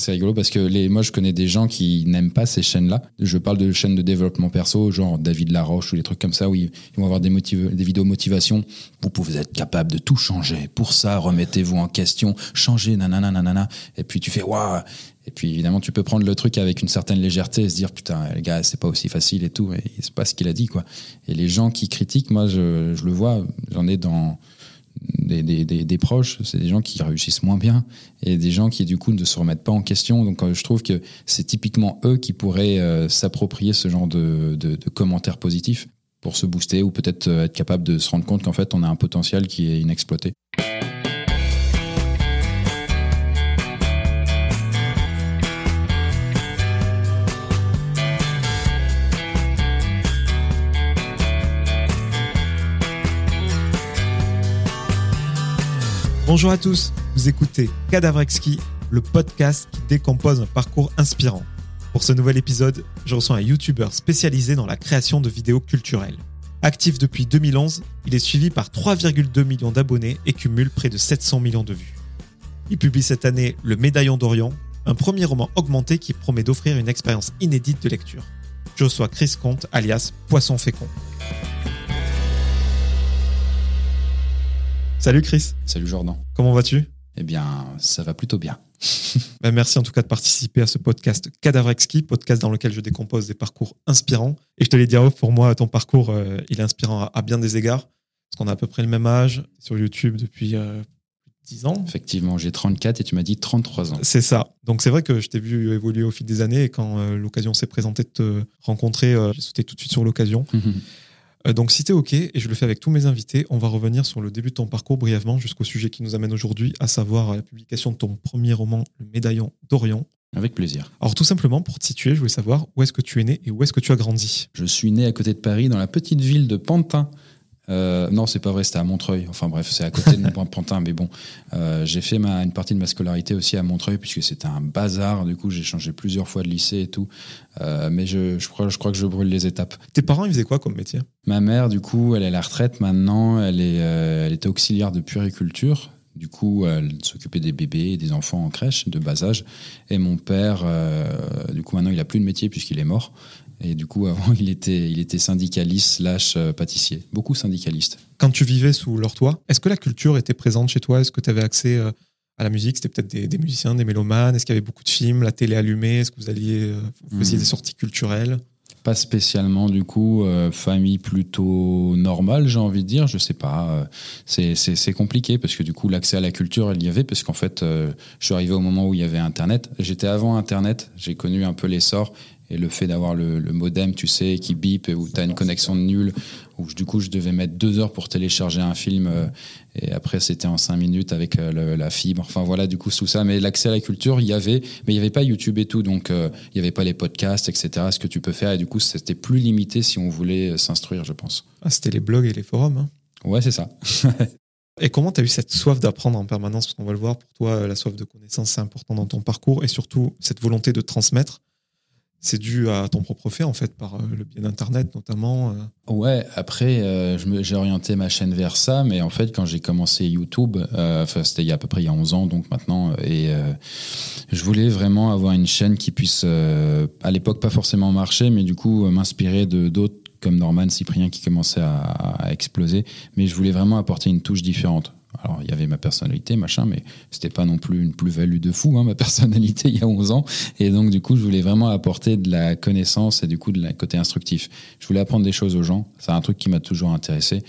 c'est rigolo parce que les, moi, je connais des gens qui n'aiment pas ces chaînes-là. Je parle de chaînes de développement perso, genre David Laroche ou des trucs comme ça, où ils, vont avoir des, vidéos motivation. Vous pouvez être capable de tout changer. Pour ça, remettez-vous en question, changez, nanana, nanana. Et puis tu fais, waouh. Et puis évidemment, tu peux prendre le truc avec une certaine légèreté et se dire, putain, les gars, c'est pas aussi facile et tout. Et c'est pas ce qu'il a dit, quoi. Et les gens qui critiquent, moi, je le vois, j'en ai dans des, des, des, proches, c'est des gens qui réussissent moins bien et des gens qui du coup ne se remettent pas en question. Donc euh, je trouve que c'est typiquement eux qui pourraient euh, s'approprier ce genre de, de, de, commentaires positifs pour se booster ou peut-être euh, être capable de se rendre compte qu'en fait on a un potentiel qui est inexploité. Bonjour à tous, vous écoutez Cadavrexki, le podcast qui décompose un parcours inspirant. Pour ce nouvel épisode, je reçois un YouTuber spécialisé dans la création de vidéos culturelles. Actif depuis 2011, il est suivi par 3,2 millions d'abonnés et cumule près de 700 millions de vues. Il publie cette année Le Médaillon d'Orient, un premier roman augmenté qui promet d'offrir une expérience inédite de lecture. Joshua Chris Comte, alias Poisson Fécond. Salut Chris. Salut Jordan. Comment vas-tu? Eh bien, ça va plutôt bien. Ben, merci en tout cas de participer à ce podcast Cadavrexki, podcast dans lequel je décompose des parcours inspirants. Et je te l'ai dit, pour moi, ton parcours, euh, il est inspirant à, bien des égards, parce qu'on a à peu près le même âge sur YouTube depuis euh, 10 ans. Effectivement, j'ai 34 et tu m'as dit 33 ans. C'est ça. Donc c'est vrai que je t'ai vu évoluer au fil des années et quand euh, l'occasion s'est présentée de te rencontrer, euh, j'ai sauté tout de suite sur l'occasion. Euh, donc si tu es OK, et je le fais avec tous mes invités, on va revenir sur le début de ton parcours brièvement jusqu'au sujet qui nous amène aujourd'hui, à savoir la publication de ton premier roman, Le Médaillon d'Orion. Avec plaisir. Alors tout simplement, pour te situer, je voulais savoir où est-ce que tu es né et où est-ce que tu as grandi. Je suis né à côté de Paris, dans la petite ville de Pantin, euh, non, c'est pas vrai, c'était à Montreuil. Enfin bref, c'est à côté de Pantin, mais bon, euh, j'ai fait ma, une partie de ma scolarité aussi à Montreuil puisque c'était un bazar. Du coup, j'ai changé plusieurs fois de lycée et tout. Euh, mais je, je, crois, je crois que je brûle les étapes. Tes parents, ils faisaient quoi comme métier? Ma mère, du coup, elle est à la retraite maintenant. Elle, est, elle était auxiliaire de puériculture. Du coup, elle s'occupait des bébés et des enfants en crèche de bas âge. Et mon père, du coup, maintenant, il a plus de métier puisqu'il est mort. Et du coup, avant, il était, il était syndicaliste slash euh, pâtissier. Beaucoup syndicaliste. Quand tu vivais sous leur toit, est-ce que la culture était présente chez toi? Est-ce que tu avais accès euh, à la musique? C'était peut-être des, musiciens, des mélomanes? Est-ce qu'il y avait beaucoup de films, la télé allumée? Est-ce que vous alliez euh, vous faisiez hmm. des sorties culturelles? Pas spécialement du coup, famille plutôt normale, j'ai envie de dire. Je sais pas, c'est compliqué parce que du coup l'accès à la culture, il y avait parce qu'en fait, je suis arrivé au moment où il y avait Internet. J'étais avant Internet, j'ai connu un peu l'essor et le fait d'avoir le, modem, tu sais, qui bip, où tu as une connexion nulle, où du coup je devais mettre deux heures pour télécharger un film, euh, et après c'était en cinq minutes avec euh, la fibre. Enfin voilà, du coup, tout ça. Mais l'accès à la culture, il y avait, mais il n'y avait pas YouTube et tout, donc euh, il n'y avait pas les podcasts, etc., ce que tu peux faire, et du coup c'était plus limité si on voulait s'instruire, je pense. Ah, c'était les blogs et les forums. Hein. Ouais, c'est ça. Et comment tu as eu cette soif d'apprendre en permanence? Parce qu'on va le voir, pour toi, la soif de connaissance, c'est important dans ton parcours et surtout cette volonté de transmettre c'est dû à ton propre fait, en fait, par euh, le biais d'Internet notamment. Euh. Ouais, après, euh, j'ai orienté ma chaîne vers ça, mais en fait, quand j'ai commencé YouTube, c'était il y a à peu près il y a 11 ans, donc maintenant, et je voulais vraiment avoir une chaîne qui puisse, à l'époque, pas forcément marcher, mais du coup, m'inspirer de d'autres comme Norman Cyprien qui commençait à, exploser, mais je voulais vraiment apporter une touche différente. Alors, il y avait ma personnalité, machin, mais c'était pas non plus une plus-value de fou, hein, ma personnalité, il y a 11 ans. Et donc, du coup, je voulais vraiment apporter de la connaissance et du coup, de la côté instructif. Je voulais apprendre des choses aux gens. C'est un truc qui m'a toujours intéressé.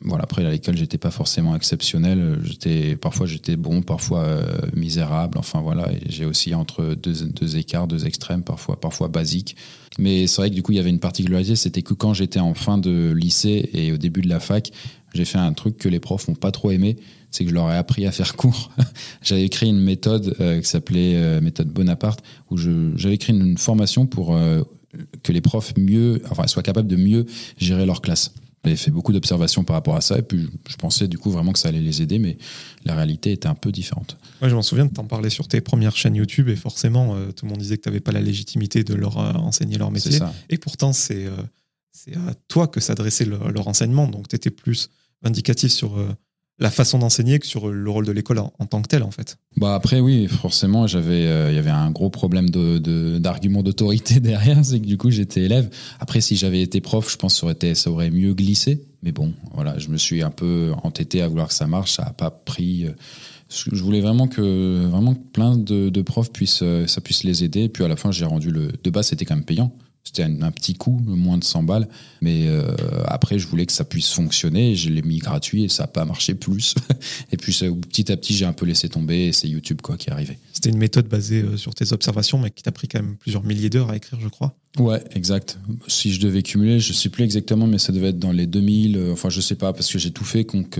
Voilà, après, à l'école, j'étais pas forcément exceptionnel. J'étais, parfois, j'étais bon, parfois euh, misérable. Enfin, voilà. J'ai aussi entre deux, deux écarts, deux extrêmes, parfois, parfois basiques. Mais c'est vrai que du coup, il y avait une particularité, c'était que quand j'étais en fin de lycée et au début de la fac, j'ai fait un truc que les profs n'ont pas trop aimé, c'est que je leur ai appris à faire court. j'avais créé une méthode euh, qui s'appelait euh, méthode Bonaparte, où j'avais créé une, formation pour euh, que les profs mieux, enfin, soient capables de mieux gérer leur classe. J'avais fait beaucoup d'observations par rapport à ça, et puis je pensais du coup vraiment que ça allait les aider, mais la réalité était un peu différente. Moi, je m'en souviens de t'en parler sur tes premières chaînes YouTube, et forcément, tout le monde disait que tu n'avais pas la légitimité de leur enseigner leur métier. Et pourtant, c'est c'est à toi que s'adressait leur, enseignement. Donc, tu étais plus vindicatif sur euh, la façon d'enseigner que sur le rôle de l'école en, tant que tel, en fait. Bah après, oui, forcément, j'avais, il y avait un gros problème de, d'argument d'autorité derrière, c'est que du coup, j'étais élève. Après, si j'avais été prof, je pense que ça aurait, ça aurait mieux glissé. Mais bon, voilà, je me suis un peu entêté à vouloir que ça marche, ça n'a pas pris. Je voulais vraiment que vraiment plein de, profs puissent, ça puisse les aider. Puis à la fin, j'ai rendu le. De base, c'était quand même payant. C'était un, petit coup, moins de 100 balles. Mais euh, après, je voulais que ça puisse fonctionner. Je l'ai mis gratuit et ça n'a pas marché plus. et puis petit à petit, j'ai un peu laissé tomber et c'est YouTube quoi, qui est arrivé. C'était une méthode basée euh, sur tes observations, mais qui t'a pris quand même plusieurs milliers d'heures à écrire, je crois. Ouais, exact. Si je devais cumuler, je ne sais plus exactement, mais ça devait être dans les 2000. Euh, enfin, je sais pas, parce que j'ai tout fait. Donc,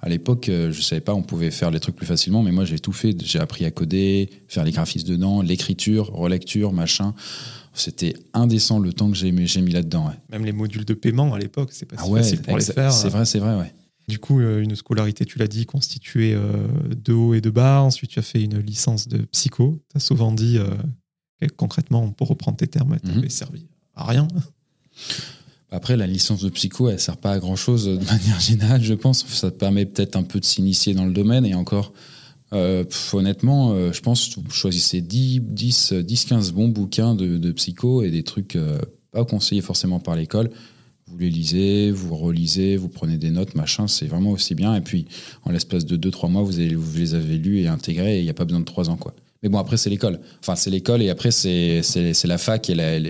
à l'époque, je savais pas, on pouvait faire les trucs plus facilement, mais moi, j'ai tout fait. J'ai appris à coder, faire les graphismes dedans, l'écriture, relecture, machin. C'était indécent le temps que j'ai mis, mis là-dedans. Même les modules de paiement à l'époque, c'est pas ah facile pour les faire. C'est vrai, c'est vrai, ouais. Du coup, euh, une scolarité, tu l'as dit, constituée euh, de haut et de bas. Ensuite, tu as fait une licence de psycho. Tu as souvent dit, euh, concrètement, pour reprendre tes termes, tu mm servi à rien. Après, la licence de psycho, elle sert pas à grand chose de manière générale, je pense. Ça te permet peut-être un peu de s'initier dans le domaine et encore, euh, honnêtement, euh, je pense que vous choisissez 10, 10, 10 15 bons bouquins de, psycho et des trucs euh, pas conseillés forcément par l'école. Vous les lisez, vous relisez, vous prenez des notes, machin, c'est vraiment aussi bien. Et puis, en l'espace de 2-3 mois, vous, les avez lus et intégrés et il n'y a pas besoin de 3 ans, quoi. Mais bon, après, c'est l'école. Enfin, c'est l'école et après, c'est la fac et la, la,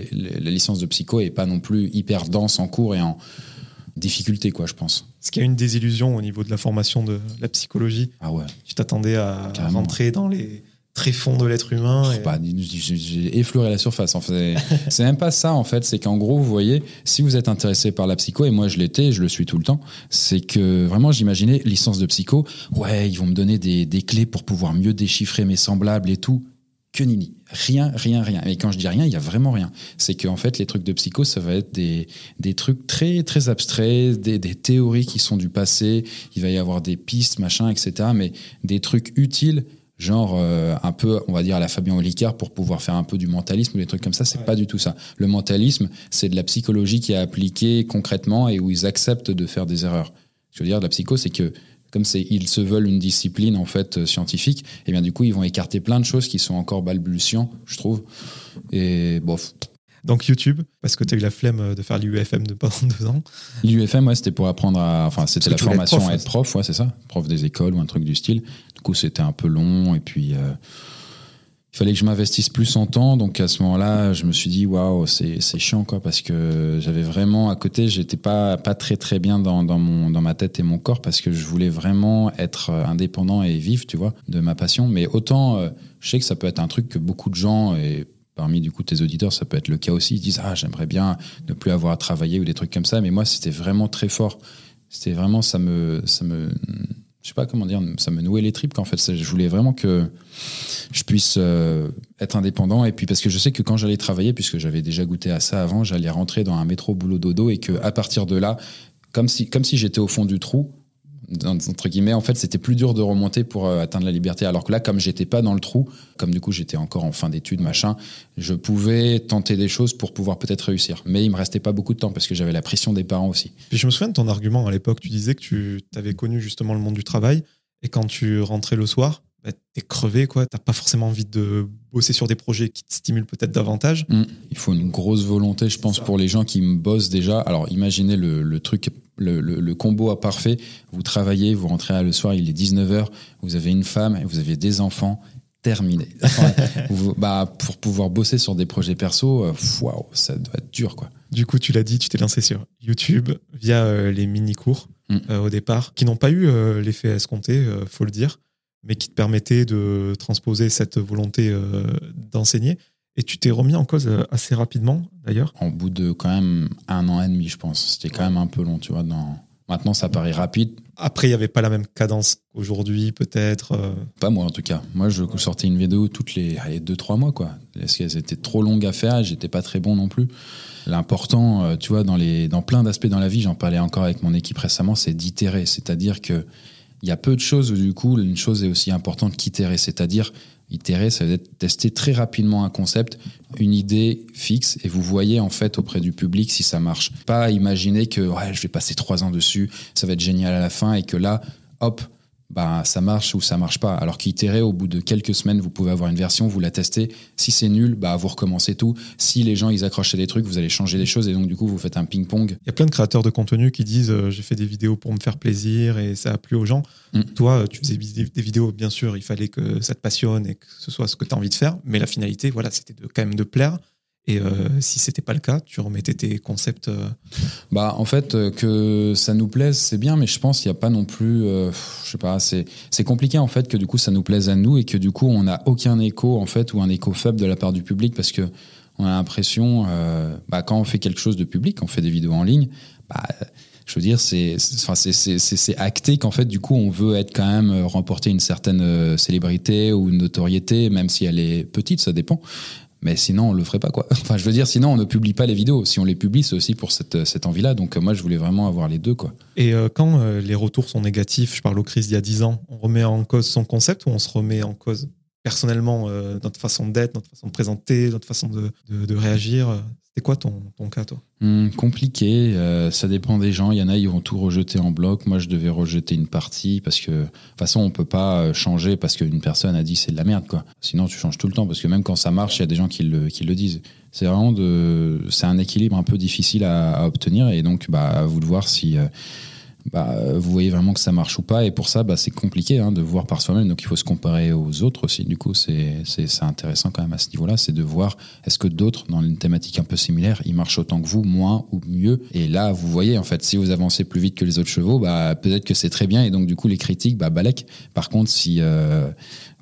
licence de psycho et pas non plus hyper dense en cours et en difficulté, quoi, je pense. Est-ce qu'il y a une désillusion au niveau de la formation de la psychologie Ah ouais. Tu t'attendais à rentrer dans les tréfonds de l'être humain J'ai effleuré la surface. En fait. c'est même pas ça, en fait. C'est qu'en gros, vous voyez, si vous êtes intéressé par la psycho, et moi je l'étais, je le suis tout le temps, c'est que vraiment, j'imaginais licence de psycho, ouais, ils vont me donner des, des clés pour pouvoir mieux déchiffrer mes semblables et tout que nini. Rien, rien, rien. Et quand je dis rien, il y a vraiment rien. C'est qu'en fait, les trucs de psycho, ça va être des, des trucs très, très abstraits, des, des, théories qui sont du passé. Il va y avoir des pistes, machin, etc. Mais des trucs utiles, genre euh, un peu, on va dire à la Fabien Olicard pour pouvoir faire un peu du mentalisme ou des trucs comme ça. C'est pas du tout ça. Le mentalisme, c'est de la psychologie qui est appliquée concrètement et où ils acceptent de faire des erreurs. Je veux dire, de la psycho, c'est que comme ils se veulent une discipline en fait euh, scientifique, et eh bien du coup ils vont écarter plein de choses qui sont encore balbutiants, je trouve. Et bof. Donc YouTube, parce que tu as eu la flemme de faire l'UFM de pendant deux ans. L'UFM, ouais, c'était pour apprendre à. Enfin, c'était la formation à être prof, ouais, c'est ça. Prof des écoles ou un truc du style. Du coup, c'était un peu long et puis. Euh, il fallait que je m'investisse plus en temps. Donc à ce moment-là, je me suis dit waouh, c'est chiant quoi, parce que j'avais vraiment à côté, j'étais pas pas très très bien dans, dans mon dans ma tête et mon corps parce que je voulais vraiment être indépendant et vivre, tu vois, de ma passion. Mais autant, euh, je sais que ça peut être un truc que beaucoup de gens et parmi du coup tes auditeurs, ça peut être le cas aussi. Ils disent ah j'aimerais bien ne plus avoir à travailler ou des trucs comme ça. Mais moi, c'était vraiment très fort. C'était vraiment ça me ça me je sais pas comment dire, ça me nouait les tripes qu'en fait, je voulais vraiment que je puisse euh, être indépendant. Et puis parce que je sais que quand j'allais travailler, puisque j'avais déjà goûté à ça avant, j'allais rentrer dans un métro boulot dodo et que à partir de là, comme si j'étais au fond du trou, entre guillemets, en fait, c'était plus dur de remonter pour euh, atteindre la liberté. Alors que là, comme j'étais pas dans le trou, comme du coup j'étais encore en fin d'études, machin, je pouvais tenter des choses pour pouvoir peut-être réussir. Mais il me restait pas beaucoup de temps parce que j'avais la pression des parents aussi. Puis je me souviens de ton argument à l'époque. Tu disais que tu avais connu justement le monde du travail et quand tu rentrais le soir, bah, t'es crevé, quoi. T'as pas forcément envie de bosser sur des projets qui te stimulent peut-être davantage. Mmh. Il faut une grosse volonté, je pense, pour les gens qui me bossent déjà. Alors, imaginez le, truc, le, le, combo à parfait. Vous travaillez, vous rentrez le soir, il est 19h, vous avez une femme et vous avez des enfants. Terminé. bah, pour pouvoir bosser sur des projets perso, euh, waouh, ça doit être dur, quoi. Du coup, tu l'as dit, tu t'es lancé sur YouTube via euh, les mini-cours mmh. euh, au départ, qui n'ont pas eu l'effet escompté, faut le dire mais qui te permettait de transposer cette volonté euh, d'enseigner. Et tu t'es remis en cause euh, assez rapidement, d'ailleurs En bout de quand même un an et demi, je pense. C'était quand même un peu long, tu vois. Dans... Maintenant, ça paraît rapide. Après, il n'y avait pas la même cadence qu'aujourd'hui, peut-être euh Pas moi, en tout cas. Moi, je sortais une vidéo toutes les 2-3 mois, quoi. Parce qu'elles étaient trop longues à faire et j'étais pas très bon non plus. L'important, tu vois, dans, les, dans plein d'aspects dans la vie, j'en parlais encore avec mon équipe récemment, c'est d'itérer. C'est-à-dire que il y a peu de choses où, du coup, une chose est aussi importante qu'itérer. C'est-à-dire, itérer, ça veut être tester très rapidement un concept, une idée fixe, et vous voyez, en fait, auprès du public si ça marche. Pas imaginer que, ouais, je vais passer trois ans dessus, ça va être génial à la fin, et que là, hop, bah, ça marche ou ça marche pas. Alors qu'itérer, au bout de quelques semaines, vous pouvez avoir une version, vous la testez. Si c'est nul, bah, vous recommencez tout. Si les gens, ils accrochent à des trucs, vous allez changer des choses et donc, du coup, vous faites un ping-pong. Il y a plein de créateurs de contenu qui disent euh, j'ai fait des vidéos pour me faire plaisir et ça a plu aux gens. Mm. Toi, tu faisais des vidéos, bien sûr, il fallait que ça te passionne et que ce soit ce que tu as envie de faire. Mais la finalité, voilà, c'était de, quand même de plaire. Et euh, si c'était pas le cas, tu remettais tes concepts. euh, Bah, en fait, euh, que ça nous plaise, c'est bien, mais je pense qu'il n'y a pas non plus, euh, je sais pas, c'est, c'est compliqué en fait que du coup ça nous plaise à nous et que du coup on n'a aucun écho en fait ou un écho faible de la part du public parce que on a l'impression, euh, bah, quand on fait quelque chose de public, on fait des vidéos en ligne, bah, je veux dire, c'est, c'est, acté qu'en fait, du coup, on veut être quand même euh, remporter une certaine célébrité ou une notoriété, même si elle est petite, ça dépend. Mais sinon, on le ferait pas, quoi. Enfin, je veux dire, sinon, on ne publie pas les vidéos. Si on les publie, c'est aussi pour cette, cette envie-là. Donc, euh, moi, je voulais vraiment avoir les deux, quoi. Et euh, quand euh, les retours sont négatifs, je parle au Chris d'il y a 10 ans, on remet en cause son concept ou on se remet en cause personnellement euh, notre façon d'être, notre façon de présenter, notre façon de, de- réagir euh, C'était quoi ton, ton cas, toi? Hum, compliqué, euh, ça dépend des gens. Il y en a, ils vont tout rejeter en bloc. Moi, je devais rejeter une partie parce que, de toute façon, on peut pas euh, changer parce qu'une personne a dit c'est de la merde, quoi. Sinon, tu changes tout le temps parce que même quand ça marche, il y a des gens qui le, qui le disent. C'est vraiment de, c'est un équilibre un peu difficile à, à obtenir et donc, bah, à vous de voir si, euh, bah, vous voyez vraiment que ça marche ou pas. Et pour ça, bah, c'est compliqué hein, de voir par soi-même. Donc, il faut se comparer aux autres aussi. Du coup, c'est, intéressant quand même à ce niveau-là, c'est de voir est-ce que d'autres, dans une thématique un peu similaire, ils marchent autant que vous, moins ou mieux? Et là, vous voyez, en fait, si vous avancez plus vite que les autres chevaux, bah, peut-être que c'est très bien. Et donc, du coup, les critiques, bah, balèque. Par contre, si euh,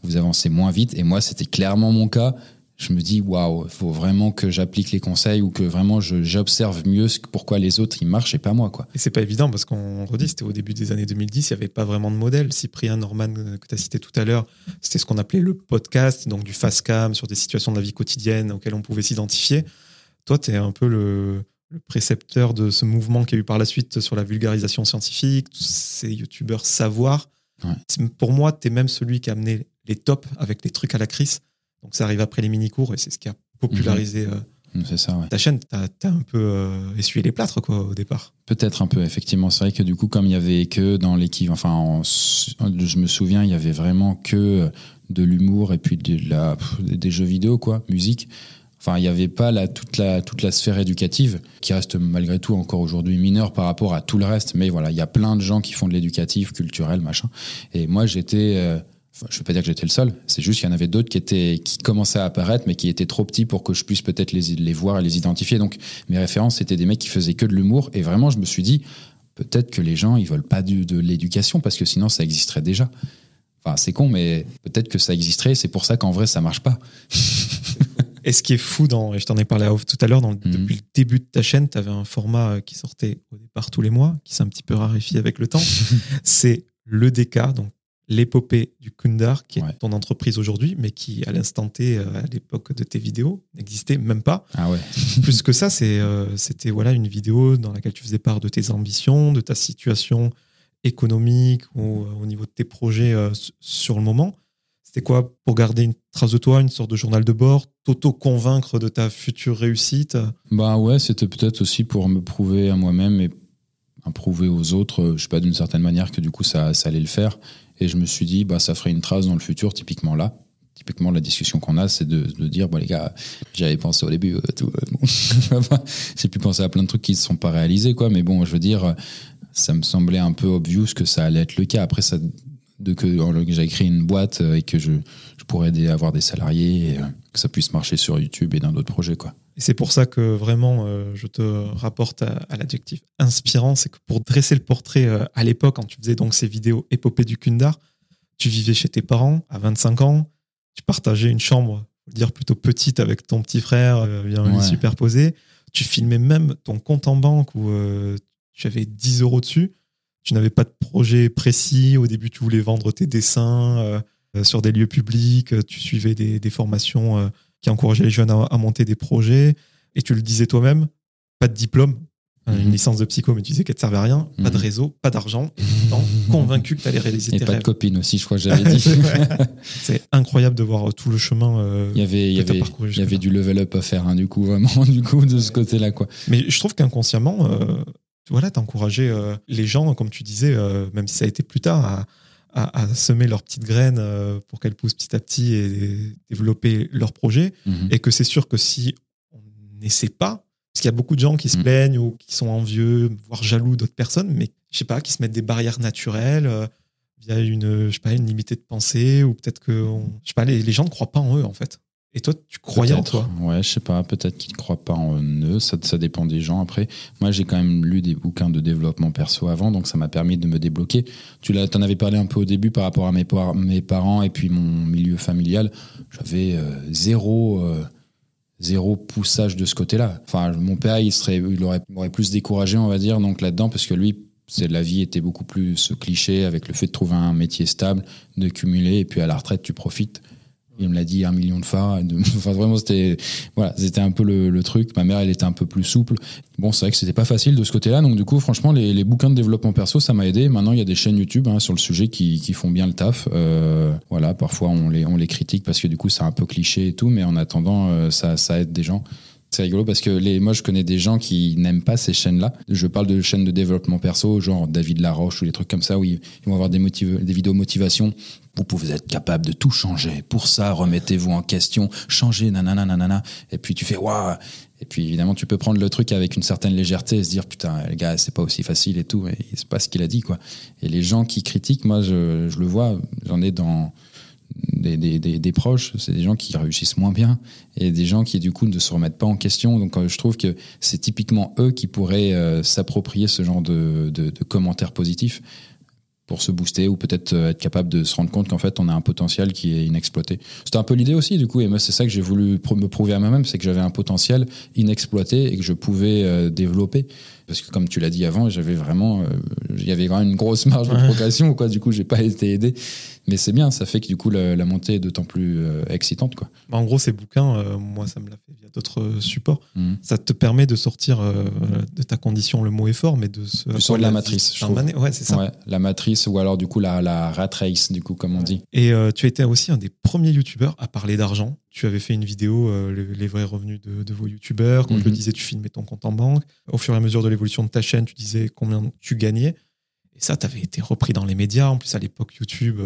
vous avancez moins vite, et moi, c'était clairement mon cas, je me dis, waouh, il faut vraiment que j'applique les conseils ou que vraiment j'observe mieux ce pourquoi les autres, ils marchent et pas moi, quoi. Et c'est pas évident parce qu'on redit, c'était au début des années 2010, il n'y avait pas vraiment de modèle. Cyprien Norman, euh, que tu as cité tout à l'heure, c'était ce qu'on appelait le podcast, donc du fast cam sur des situations de la vie quotidienne auxquelles on pouvait s'identifier. Toi, tu es un peu le, le précepteur de ce mouvement qui a eu par la suite sur la vulgarisation scientifique, tous ces youtubeurs savoir. Ouais. Pour moi, tu es même celui qui a amené les tops avec les trucs à la crise. Donc ça arrive après les mini-cours et c'est ce qui a popularisé euh, C'est ça, ouais. ta chaîne. Tu as, un peu euh, essuyé les plâtres quoi, au départ. Peut-être un peu, effectivement. C'est vrai que du coup, comme il y avait que dans l'équipe, enfin, en- je me souviens, il y avait vraiment que de l'humour et puis de la, pff, des jeux vidéo, quoi, musique. Enfin, il n'y avait pas la, toute, la, toute la sphère éducative, qui reste malgré tout encore aujourd'hui mineure par rapport à tout le reste. Mais voilà, il y a plein de gens qui font de l'éducatif, culturel, machin. Et moi, j'étais. euh, enfin, je ne veux pas dire que j'étais le seul, c'est juste qu'il y en avait d'autres qui, étaient, qui commençaient à apparaître, mais qui étaient trop petits pour que je puisse peut-être les, les voir et les identifier. Donc, mes références, c'était des mecs qui faisaient que de l'humour. Et vraiment, je me suis dit, peut-être que les gens, ils veulent pas de l'éducation, parce que sinon, ça existerait déjà. Enfin, c'est con, mais peut-être que ça existerait, c'est pour ça qu'en vrai, ça marche pas. Et ce qui est fou, dans, et je t'en ai parlé à off tout à l'heure, le- Mhm. depuis le début de ta chaîne, tu avais un format euh, qui sortait au départ tous les mois, qui s'est un petit peu raréfié avec le temps. c'est l'EDK, donc l'épopée du Kundar, qui est Ouais. ton entreprise aujourd'hui, mais qui, à l'instant T, euh, à l'époque de tes vidéos, n'existait même pas. Ah ouais. Plus que ça, euh, c'était voilà, une vidéo dans laquelle tu faisais part de tes ambitions, de ta situation économique ou euh, au niveau de tes projets sur le moment. C'était quoi pour garder une trace de toi, une sorte de journal de bord, t'auto-convaincre de ta future réussite? Bah ouais, c'était peut-être aussi pour me prouver à moi-même et à prouver aux autres, je sais pas, d'une certaine manière que du coup ça, ça allait le faire. Et je me suis dit, bah ça ferait une trace dans le futur, typiquement là. Typiquement, la discussion qu'on a, c'est de, dire, bon les gars, j'avais pensé au début, euh, euh, j'ai pu penser à plein de trucs qui ne sont pas réalisés, quoi. Mais bon, je veux dire, ça me semblait un peu obvious que ça allait être le cas. Après, ça, de que, que j'ai créé une boîte euh, et que je, je pourrais avoir des salariés que ça puisse marcher sur YouTube et dans d'autres projets, quoi. Et c'est pour ça que vraiment, euh, je te rapporte à, à l'adjectif inspirant. C'est que pour dresser le portrait euh, à l'époque, quand tu faisais donc ces vidéos épopées du Kundar, tu vivais chez tes parents à 25 ans, tu partageais une chambre, dire plutôt petite avec ton petit frère, euh, bien Ouais. superposé. Tu filmais même ton compte en banque où euh, tu avais 10 euros dessus. Tu n'avais pas de projet précis. Au début, tu voulais vendre tes dessins euh, euh, sur des lieux publics. Tu suivais des, des formations euh, qui encourageaient les jeunes à, à monter des projets. Et tu le disais toi-même, pas de diplôme, euh, une Mhm. licence de psycho, mais tu disais qu'elle ne servait à rien, pas de Mhm. réseau, pas d'argent, convaincu que tu allais réaliser Et tes pas de copine aussi, je crois que j'avais dit. C'est incroyable de voir tout le chemin. euh, Il y avait, il y que avait, parcouru il y avait du level up à faire, hein, du coup, vraiment, du coup, de ce côté-là, quoi. Mais je trouve qu'inconsciemment, euh, voilà, t'as encouragé euh, les gens, comme tu disais, euh, même si ça a été plus tard, à, à- à semer leurs petites graines euh, pour qu'elles poussent petit à petit et développer leur projet. Mhm. Et que c'est sûr que si on n'essaie pas, parce qu'il y a beaucoup de gens qui se Mm. plaignent ou qui sont envieux, voire jaloux d'autres personnes, mais je sais pas, qui se mettent des barrières naturelles euh, via une, je sais pas, une limitée de pensée, ou peut-être que, on- je sais pas, les, les gens ne croient pas en eux, en fait. Et toi, tu croyais en toi? Ouais, je sais pas, peut-être qu'ils ne croient pas en eux, ça, ça dépend des gens. Après, moi j'ai quand même lu des bouquins de développement perso avant, donc ça m'a permis de me débloquer. Tu l'as- t'en avais parlé un peu au début par rapport à mes, par- mes parents et puis mon milieu familial. J'avais euh, zéro, euh, zéro poussage de ce côté-là. Enfin, mon père, il, serait, il aurait, m'aurait plus découragé, on va dire, donc là-dedans, parce que lui, c'est la vie était beaucoup plus ce cliché avec le fait de trouver un métier stable, de cumuler, et puis à la retraite, tu profites. Il me l'a dit un million de fois. Enfin, vraiment, c'était voilà, c'était un peu le, truc. Ma mère, elle était un peu plus souple. Bon, c'est vrai que c'était pas facile de ce côté-là. Donc, du coup, franchement, les, bouquins de développement perso, ça m'a aidé. Maintenant, il y a des chaînes YouTube hein, sur le sujet qui, qui font bien le taf. Euh, voilà, parfois, on les, on les critique parce que du coup, c'est un peu cliché et tout. Mais en attendant, euh, ça, ça aide des gens. C'est rigolo parce que les, moi, je connais des gens qui n'aiment pas ces chaînes-là. Je parle de chaînes de développement perso, genre David Laroche ou des trucs comme ça, où ils, vont avoir des, vidéos motivation. Vous pouvez être capable de tout changer. Pour ça, remettez-vous en question, changez, nanana, nanana. Et puis tu fais waouh. Et puis évidemment, tu peux prendre le truc avec une certaine légèreté et se dire putain, les gars, c'est pas aussi facile et tout. Mais c'est pas ce qu'il a dit quoi. Et les gens qui critiquent, moi, je le vois. J'en ai dans des, des, des, proches, c'est des gens qui réussissent moins bien et des gens qui du coup ne se remettent pas en question. Donc euh, je trouve que c'est typiquement eux qui pourraient euh, s'approprier ce genre de, de, commentaires positifs pour se booster ou peut-être euh, être capable de se rendre compte qu'en fait on a un potentiel qui est inexploité. C'était un peu l'idée aussi du coup et moi c'est ça que j'ai voulu me prouver à moi-même, c'est que j'avais un potentiel inexploité et que je pouvais développer parce que comme tu l'as dit avant, j'avais vraiment il y avait vraiment une grosse marge de progression quoi, du coup j'ai pas été aidé mais c'est bien, ça fait que du coup la, la montée est d'autant plus euh, excitante quoi. Bah, en gros, ces bouquins, euh, moi, ça me l'a fait d'autres supports. Mhm. Ça te permet de sortir euh, de ta condition, le mot est fort, mais de se. Tu sors de la matrice, je. Ouais, c'est ça. Ouais, la matrice ou alors du coup la, la rat race du coup comme on dit. Et euh, tu étais aussi un des premiers youtubeurs à parler d'argent. Tu avais fait une vidéo, euh, les, les vrais revenus de, de vos youtubeurs. Comme je le Mhm. disais, tu filmais ton compte en banque. Au fur et à mesure de l'évolution de ta chaîne, tu disais combien tu gagnais. Et ça, tu avais été repris dans les médias. En plus, à l'époque, YouTube,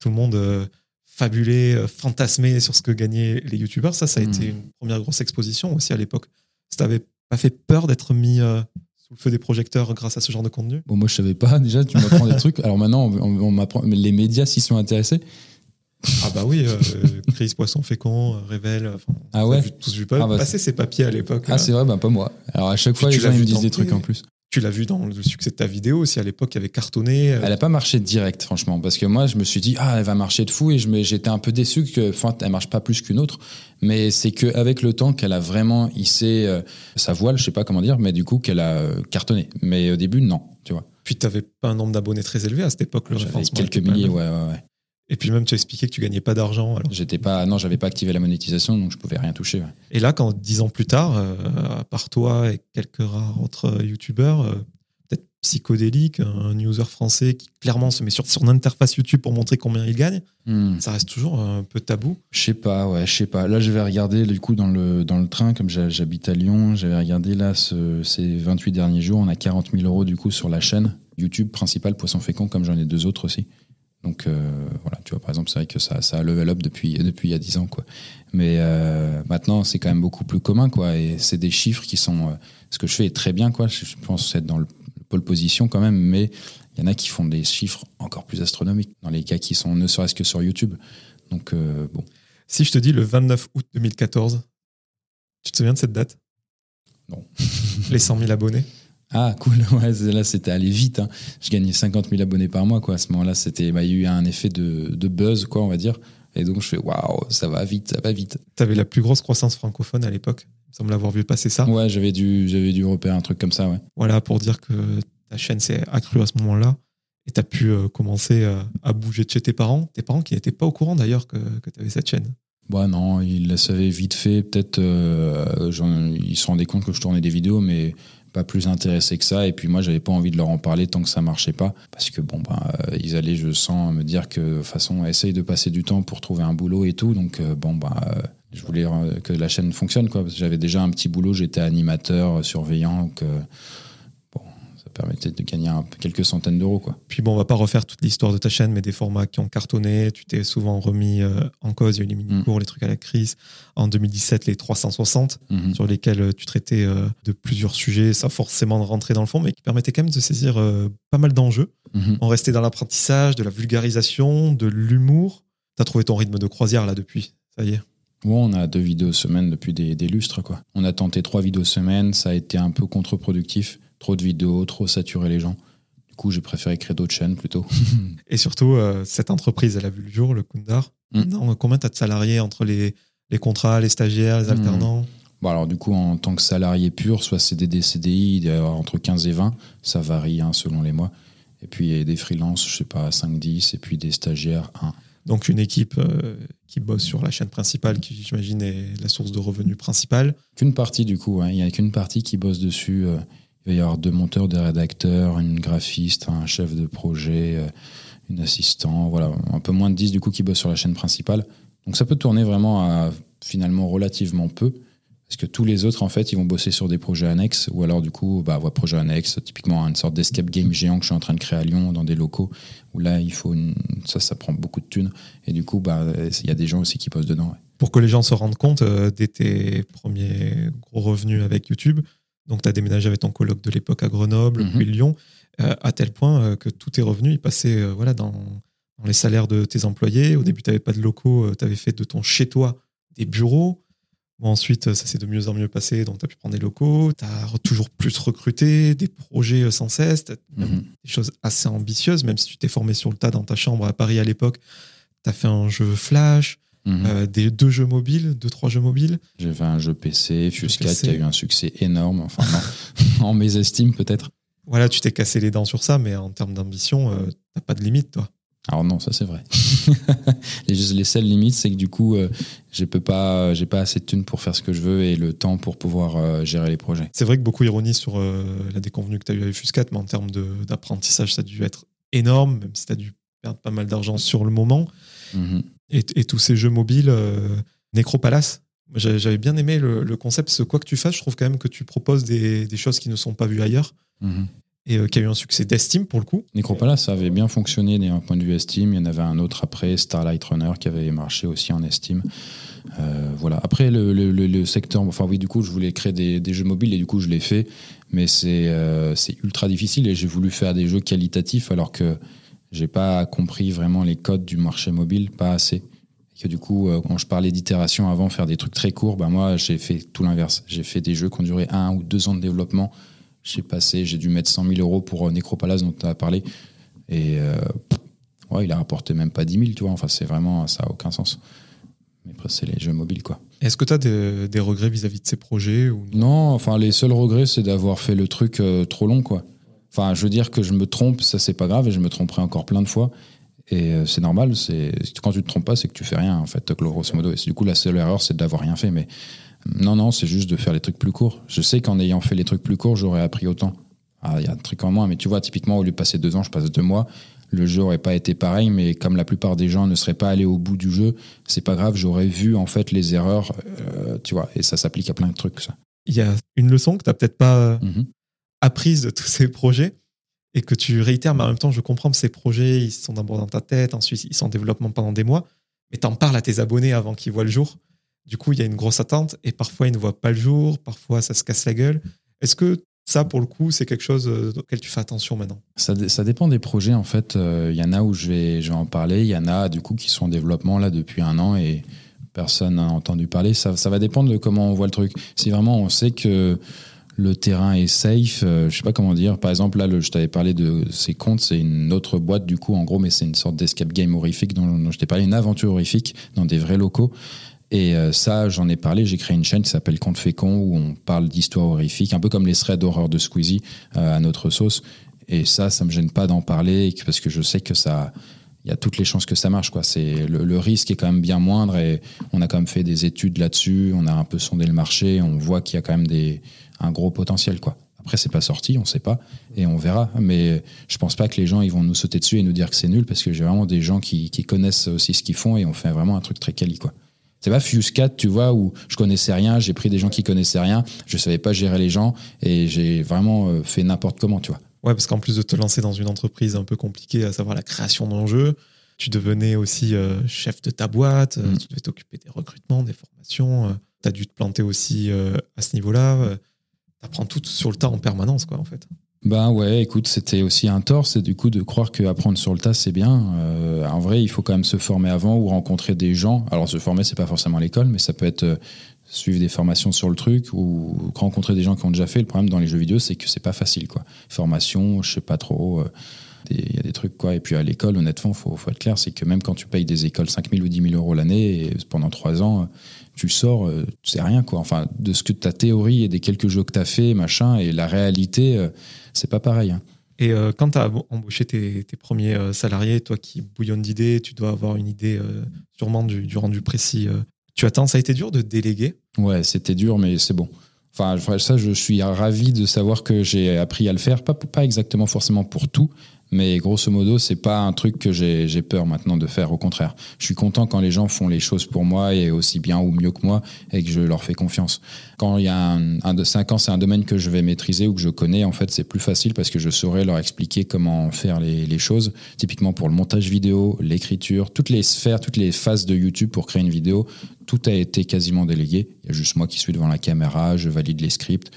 tout le monde fabulait, euh, fantasmait sur ce que gagnaient les youtubeurs. Ça, ça a Mhm. été une première grosse exposition aussi à l'époque. Ça t'avait pas fait peur d'être mis euh, sous le feu des projecteurs grâce à ce genre de contenu? Bon, moi, je savais pas. Déjà, tu m'apprends des trucs. Alors maintenant, on, on m'apprend. Les médias s'y sont intéressés. Ah bah oui, euh, Chris Poisson Fécond, Révèle. Ah ouais vu- tous vu pas, Ah bah, passer ces papiers à l'époque. Ah, hein. c'est vrai, bah pas moi. Alors à chaque Puis fois, les gens ils me disent des trucs en plus. Tu l'as vu dans le succès de ta vidéo aussi à l'époque, qui avait cartonné. euh, Elle a pas marché direct, franchement, parce que moi, je me suis dit, ah, elle va marcher de fou, et j'étais un peu déçu que, enfin, elle marche pas plus qu'une autre. Mais c'est qu'avec le temps qu'elle a vraiment hissé euh, sa voile, je sais pas comment dire, mais du coup qu'elle a euh, cartonné. Mais au début, non, tu vois. Puis tu n'avais pas un nombre d'abonnés très élevé à cette époque. Le J'avais quelques milliers, ouais, ouais, ouais. Et puis même, tu as expliqué que tu gagnais pas d'argent. Alors. J'étais pas, non, j'avais pas activé la monétisation, donc je pouvais rien toucher. ouais. Et là, quand dix ans plus tard, euh, à part toi et quelques rares autres youtubeurs, euh, peut-être psychodélique, un user français qui clairement se met sur son interface YouTube pour montrer combien il gagne, Hmm. ça reste toujours un peu tabou. Je sais pas, ouais, je sais pas. Là, je vais regarder, du coup, dans le, dans le train, comme j'ha- j'habite à Lyon, j'avais regardé là ce- ces 28 derniers jours, on a 40 000 euros du coup sur la chaîne YouTube principale Poisson Fécond, comme j'en ai deux autres aussi. Donc euh, voilà, tu vois, par exemple, c'est vrai que ça, ça a level up depuis, depuis il y a 10 ans, quoi. Mais euh, maintenant, c'est quand même beaucoup plus commun, quoi. Et c'est des chiffres qui sont. euh, ce que je fais est très bien, quoi. Je, pense être dans le pole position quand même, mais il y en a qui font des chiffres encore plus astronomiques, dans les cas qui sont ne serait-ce que sur YouTube. Donc bon. Si je te dis le 29 août 2014, tu te souviens de cette date? Non. Les 100 000 abonnés? Ah, cool. Ouais, là, c'était allé vite. hein. Je gagnais 50 000 abonnés par mois, quoi. À ce moment-là, c'était, bah, il y a eu un effet de, de buzz, quoi, on va dire. Et donc, je fais, waouh, ça va vite, ça va vite. Tu avais la plus grosse croissance francophone à l'époque. Il me semble avoir vu passer ça. Ouais, j'avais dû, j'avais dû repérer un truc comme ça, ouais. Voilà, pour dire que ta chaîne s'est accrue à ce moment-là. Et tu as pu euh, commencer euh, à bouger de chez tes parents. Tes parents qui n'étaient pas au courant d'ailleurs que, que tu avais cette chaîne. Bah non, ils le savaient vite fait. Peut-être, euh, ils se rendaient compte que je tournais des vidéos, mais pas plus intéressé que ça. Et puis moi, j'avais pas envie de leur en parler tant que ça marchait pas, parce que bon, bah, euh, ils allaient, je sens, me dire que de toute façon, essaye de passer du temps pour trouver un boulot et tout. Donc euh, bon, bah, euh, je voulais que la chaîne fonctionne, quoi. Parce que j'avais déjà un petit boulot, j'étais animateur, surveillant, ça permettait de gagner un, quelques centaines d'euros. quoi. Puis bon, on va pas refaire toute l'histoire de ta chaîne, mais des formats qui ont cartonné. Tu t'es souvent remis euh, en cause. Il y a eu les mini-cours, les trucs à la crise. En 2017, les 360, Mhm. sur lesquels euh, tu traitais euh, de plusieurs sujets, sans forcément rentrer dans le fond, mais qui permettaient quand même de saisir euh, pas mal d'enjeux. Mhm. On restait dans l'apprentissage, de la vulgarisation, de l'humour. Tu as trouvé ton rythme de croisière là depuis. Ça y est. Ouais, on a deux vidéos semaine depuis des, des lustres. Quoi. On a tenté trois vidéos semaine, ça a été un peu contre-productif. Trop de vidéos, trop saturé les gens. Du coup, j'ai préféré créer d'autres chaînes plutôt. Et surtout, euh, cette entreprise, elle a vu le jour, le Kundar. Mm. Combien tu as de salariés entre les, les contrats, les stagiaires, les Mm. alternants? Bon, alors du coup, en tant que salarié pur, soit CDD, CDI, avoir entre 15 et 20. Ça varie hein, selon les mois. Et puis, il y a des freelances, je sais pas, 5-10. Et puis des stagiaires, 1. Donc, une équipe euh, qui bosse sur la chaîne principale, qui, j'imagine, est la source de revenus principale. Qu'une partie, du coup. hein. Il y a qu'une partie qui bosse dessus. euh, il va y avoir deux monteurs, deux rédacteurs, une graphiste, un chef de projet, euh, une assistant. Voilà, un peu moins de 10 du coup qui bossent sur la chaîne principale. Donc ça peut tourner vraiment à finalement relativement peu. Parce que tous les autres, en fait, ils vont bosser sur des projets annexes, ou alors du coup, bah, projet annexe, typiquement une sorte d'escape game géant que je suis en train de créer à Lyon, dans des locaux, où là, il faut une... ça, ça prend beaucoup de thunes. Et du coup, bah, il y a des gens aussi qui bossent dedans. Pour que les gens se rendent compte euh, tes premiers gros revenus avec YouTube, donc tu as déménagé avec ton coloc de l'époque à Grenoble, Mhm. puis Lyon, euh, à tel point euh, que tous tes revenus, ils passaient euh, voilà, dans, dans les salaires de tes employés. Au début, tu n'avais pas de locaux, tu avais fait de ton chez-toi des bureaux. Bon, ensuite, ça s'est de mieux en mieux passé, donc tu as pu prendre des locaux, tu as toujours plus recruté, des projets sans cesse, Mhm. des choses assez ambitieuses, même si tu t'es formé sur le tas dans ta chambre à Paris à l'époque. Tu as fait un jeu Flash, Mhm. euh, des deux jeux mobiles, deux, trois jeux mobiles. J'ai fait un jeu PC, Fuse 4, PC. qui a eu un succès énorme, enfin, en mes estimes peut-être. Voilà, tu t'es cassé les dents sur ça, mais en termes d'ambition, euh, t'as pas de limite, toi. Alors non, ça c'est vrai. les, les seules limites, c'est que du coup, euh, je peux pas, j'ai pas assez de thunes pour faire ce que je veux et le temps pour pouvoir euh, gérer les projets. C'est vrai que beaucoup ironisent sur la déconvenue que tu as eu avec Fuscat, mais en termes d'apprentissage, ça a dû être énorme, même si tu as dû perdre pas mal d'argent sur le moment. Mhm. Et, et tous ces jeux mobiles, euh, Necropalace, j'avais bien aimé le, le concept. Ce quoi que tu fasses, je trouve quand même que tu proposes des, des choses qui ne sont pas vues ailleurs Mhm. et euh, qui a eu un succès d'estime pour le coup. Necropalace, ça avait bien fonctionné d'un point de vue Steam. Il y en avait un autre après, Starlight Runner, qui avait marché aussi en Steam. Euh, voilà. Après, le, le- le- le secteur, enfin oui, du coup, je voulais créer des, des jeux mobiles et du coup, je l'ai fait. Mais c'est euh, c'est ultra difficile et j'ai voulu faire des jeux qualitatifs alors que j'ai pas compris vraiment les codes du marché mobile, pas assez. Et que du coup, euh, quand je parlais d'itération avant, faire des trucs très courts, bah moi, j'ai fait tout l'inverse. J'ai fait des jeux qui ont duré un ou deux ans de développement. J'ai passé, j'ai dû mettre 100 000 euros pour euh, Necropalace dont tu as parlé. Et euh, ouais, il a rapporté même pas 10 000, tu vois. Enfin, c'est vraiment, ça a aucun sens. Mais après, c'est les jeux mobiles, quoi. Est-ce que tu as des, des regrets vis-à-vis de ces projets ou... Non, enfin, les seuls regrets, c'est d'avoir fait le truc euh, trop long, quoi. Enfin, je veux dire que je me trompe, ça, c'est pas grave, et je me tromperai encore plein de fois. Et euh, c'est normal, c'est quand tu te trompes pas, c'est que tu fais rien, en fait, grosso modo. Et du coup, la seule erreur, c'est d'avoir rien fait. Mais non, non, c'est juste de faire les trucs plus courts. Je sais qu'en ayant fait les trucs plus courts, j'aurais appris autant. Ah, Il y a un truc en moins, mais tu vois, typiquement, au lieu de passer deux ans, je passe deux mois. Le jeu aurait pas été pareil, mais comme la plupart des gens ne seraient pas allés au bout du jeu, c'est pas grave, j'aurais vu en fait les erreurs, euh, tu vois, et ça s'applique à plein de trucs, ça. Il y a une leçon que tu n'as peut-être pas Mhm. Apprise de tous ces projets et que tu réitères, mais en même temps, je comprends que ces projets, ils sont d'abord dans ta tête, ensuite, ils sont en développement pendant des mois, mais tu en parles à tes abonnés avant qu'ils voient le jour. Du coup, il y a une grosse attente et parfois, ils ne voient pas le jour, parfois, ça se casse la gueule. Est-ce que ça, pour le coup, c'est quelque chose euh, auquel tu fais attention maintenant? Ça, ça dépend des projets en fait. Euh, Il y en a où je vais, je en parler, il y en a du coup qui sont en développement là depuis un an et personne n'a entendu parler. Ça, ça va dépendre de comment on voit le truc. Si vraiment on sait que le terrain est safe, euh, je sais pas comment dire. Par exemple là, je t'avais parlé de ces comptes, c'est une autre boîte du coup en gros, mais c'est une sorte d'escape game horrifique dont, je t'ai parlé, une aventure horrifique dans des vrais locaux. Et euh, ça, j'en ai parlé. J'ai créé une chaîne qui s'appelle Conte Fécond où on parle d'histoires horrifiques, un peu comme les threads d'horreur de Squeezie euh, à notre sauce. Et ça, ça me gêne pas d'en parler parce que je sais que ça, il y a toutes les chances que ça marche. Quoi. C'est le, risque est quand même bien moindre et on a quand même fait des études là-dessus. On a un peu sondé le marché. On voit qu'il y a quand même des, un gros potentiel. Quoi. Après, c'est pas sorti, on sait pas et on verra. Mais je pense pas que les gens ils vont nous sauter dessus et nous dire que c'est nul parce que j'ai vraiment des gens qui, connaissent aussi ce qu'ils font et on fait vraiment un truc très quali. Quoi. C'est pas Fuse 4, tu vois, où je connaissais rien, j'ai pris des gens qui connaissaient rien, je savais pas gérer les gens et j'ai vraiment euh, fait n'importe comment, tu vois. Ouais, parce qu'en plus de te lancer dans une entreprise un peu compliquée, à savoir la création d'un jeu, tu devenais aussi euh, chef de ta boîte, euh, Mm. tu devais t'occuper des recrutements, des formations, tu as dû te planter aussi euh, à ce niveau-là. tu apprends tout sur le tas en permanence, quoi, en fait. Ben ouais, écoute, c'était aussi un tort, c'est du coup de croire qu'apprendre sur le tas, c'est bien. Euh, en vrai, il faut quand même se former avant ou rencontrer des gens. Alors, se former, c'est pas forcément l'école, mais ça peut être euh, suivre des formations sur le truc ou rencontrer des gens qui ont déjà fait. Le problème dans les jeux vidéo, c'est que c'est pas facile, quoi. Formation, je sais pas trop. euh, Il y a des trucs, quoi. Et puis à l'école, honnêtement, faut, faut être clair, c'est que même quand tu payes des écoles 5 000 ou 10 000 euros l'année, pendant 3 ans, tu sors, euh, c'est rien, quoi. Enfin, de ce que ta théorie et des quelques jeux que tu as fait, machin, et la réalité, euh, c'est pas pareil. hein. Et euh, quand tu as embauché tes, premiers salariés, toi qui bouillonnes d'idées, tu dois avoir une idée sûrement du rendu précis. Tu attends, ça a été dur de déléguer? Ouais, c'était dur, mais c'est bon. Enfin, ça, je suis ravi de savoir que j'ai appris à le faire. Pas, pas exactement forcément pour tout, mais grosso modo, c'est pas un truc que j'ai peur maintenant de faire. Au contraire, je suis content quand les gens font les choses pour moi et aussi bien ou mieux que moi et que je leur fais confiance. Quand il y a un, de 5 ans, c'est un domaine que je vais maîtriser ou que je connais, en fait, c'est plus facile parce que je saurais leur expliquer comment faire les, choses. Typiquement pour le montage vidéo, l'écriture, toutes les sphères, toutes les phases de YouTube pour créer une vidéo, tout a été quasiment délégué. Il y a juste moi qui suis devant la caméra, je valide les scripts,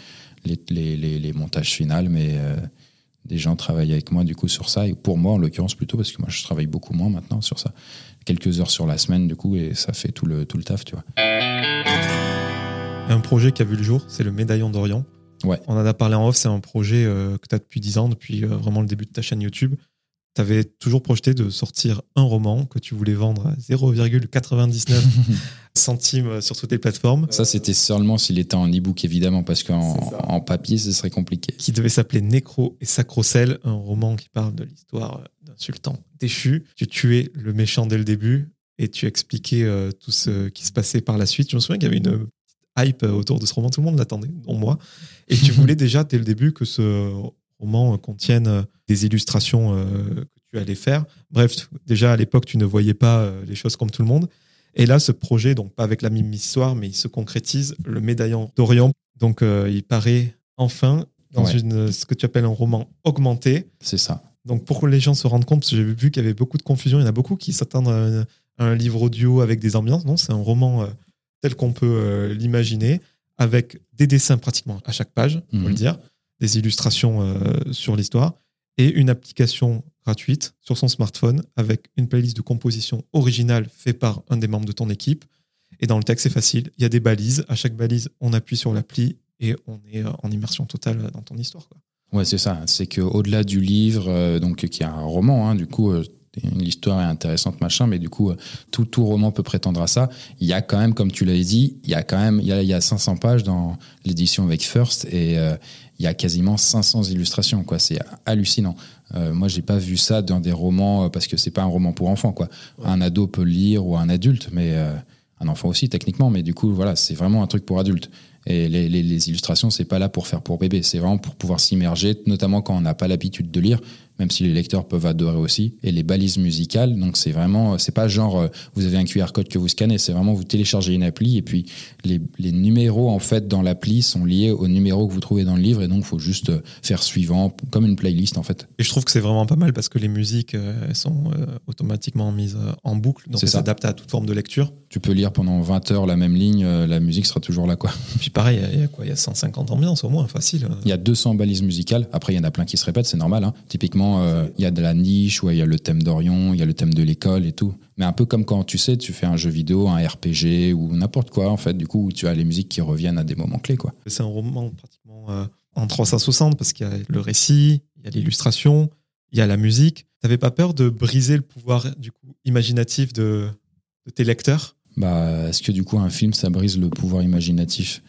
les, les, les, les montages finaux, mais euh, des gens travaillent avec moi du coup sur ça. Et pour moi, en l'occurrence, plutôt, parce que moi, je travaille beaucoup moins maintenant sur ça. Quelques heures sur la semaine, du coup, et ça fait tout le, tout le taf, tu vois. Un projet qui a vu le jour, c'est le Médaillon d'Orient. Ouais. On en a parlé en off, c'est un projet euh, que tu as depuis 10 ans, depuis euh, vraiment le début de ta chaîne YouTube. Tu avais toujours projeté de sortir un roman que tu voulais vendre à 0,99 centimes sur toutes les plateformes, Ça, c'était seulement s'il était en e-book, évidemment, parce qu'en papier, ce serait compliqué. qui devait s'appeler Nécro et Sacrocel, un roman qui parle de l'histoire d'un sultan déchu. Tu tuais le méchant dès le début et tu expliquais euh, tout ce qui se passait par la suite. Je me souviens qu'il y avait une petite hype autour de ce roman, tout le monde l'attendait, dont moi. Et tu voulais déjà dès le début que ce roman contienne des illustrations euh, que tu allais faire. Bref, déjà à l'époque, tu ne voyais pas euh, les choses comme tout le monde. Et là, ce projet, donc pas avec la même histoire, mais il se concrétise, le médaillon d'Orient. Donc, euh, il paraît enfin dans Ouais. une, ce que tu appelles un roman augmenté. C'est ça. Donc, pour que les gens se rendent compte, parce que j'ai vu qu'il y avait beaucoup de confusion, il y en a beaucoup qui s'attendent à un, à un livre audio avec des ambiances. Non, c'est un roman euh, tel qu'on peut euh, l'imaginer, avec des dessins pratiquement à chaque page, il faut Mhm. le dire, des illustrations euh, sur l'histoire, et une application gratuite sur son smartphone avec une playlist de composition originale faite par un des membres de ton équipe. Et dans le texte, c'est facile. Il y a des balises. À chaque balise, on appuie sur l'appli et on est euh, en immersion totale dans ton histoire. Quoi. Ouais, c'est ça. C'est qu'au-delà du livre, euh, donc qui est un roman, hein, du coup, euh, l'histoire est intéressante, machin, mais du coup, euh, tout, tout roman peut prétendre à ça. Il y a quand même, comme tu l'avais dit, il y a quand même, il y y a 500 pages dans l'édition avec First et euh, il y a quasiment 500 illustrations, quoi. C'est hallucinant. Euh, moi, j'ai pas vu ça dans des romans euh, parce que c'est pas un roman pour enfants, quoi. Ouais. Un ado peut le lire ou un adulte, mais euh, un enfant aussi techniquement, mais du coup, voilà, c'est vraiment un truc pour adultes. Et les, les- les illustrations, c'est pas là pour faire pour bébé, c'est vraiment pour pouvoir s'immerger, notamment quand on n'a pas l'habitude de lire, même si les lecteurs peuvent adorer aussi. Et les balises musicales, donc c'est vraiment, c'est pas genre euh, vous avez un QR code que vous scannez, c'est vraiment vous téléchargez une appli et puis les, les numéros en fait dans l'appli sont liés aux numéros que vous trouvez dans le livre et donc il faut juste euh, faire suivant, comme une playlist en fait. Et je trouve que c'est vraiment pas mal parce que les musiques euh, elles sont euh, automatiquement mises euh, en boucle, donc C'est elles s'adaptent à toute forme de lecture. Tu peux lire pendant 20 heures la même ligne, euh, la musique sera toujours là quoi. Puis pareil, il y a- il y a quoi? Il y a 150 ambiances au moins, facile. Il y a 200 balises musicales. Après, il y en a plein qui se répètent, c'est normal. hein. Typiquement, euh, il y a de la niche, ouais, il y a le thème d'Orion, il y a le thème de l'école et tout. Mais un peu comme quand tu sais, tu fais un jeu vidéo, un RPG ou n'importe quoi, en fait. Du coup, où tu as les musiques qui reviennent à des moments clés, quoi. C'est un roman pratiquement euh, en 360 parce qu'il y a le récit, il y a l'illustration, il y a la musique. T'avais pas peur de briser le pouvoir du coup imaginatif de, de tes lecteurs? Bah, est-ce que du coup, un film, ça brise le pouvoir imaginatif?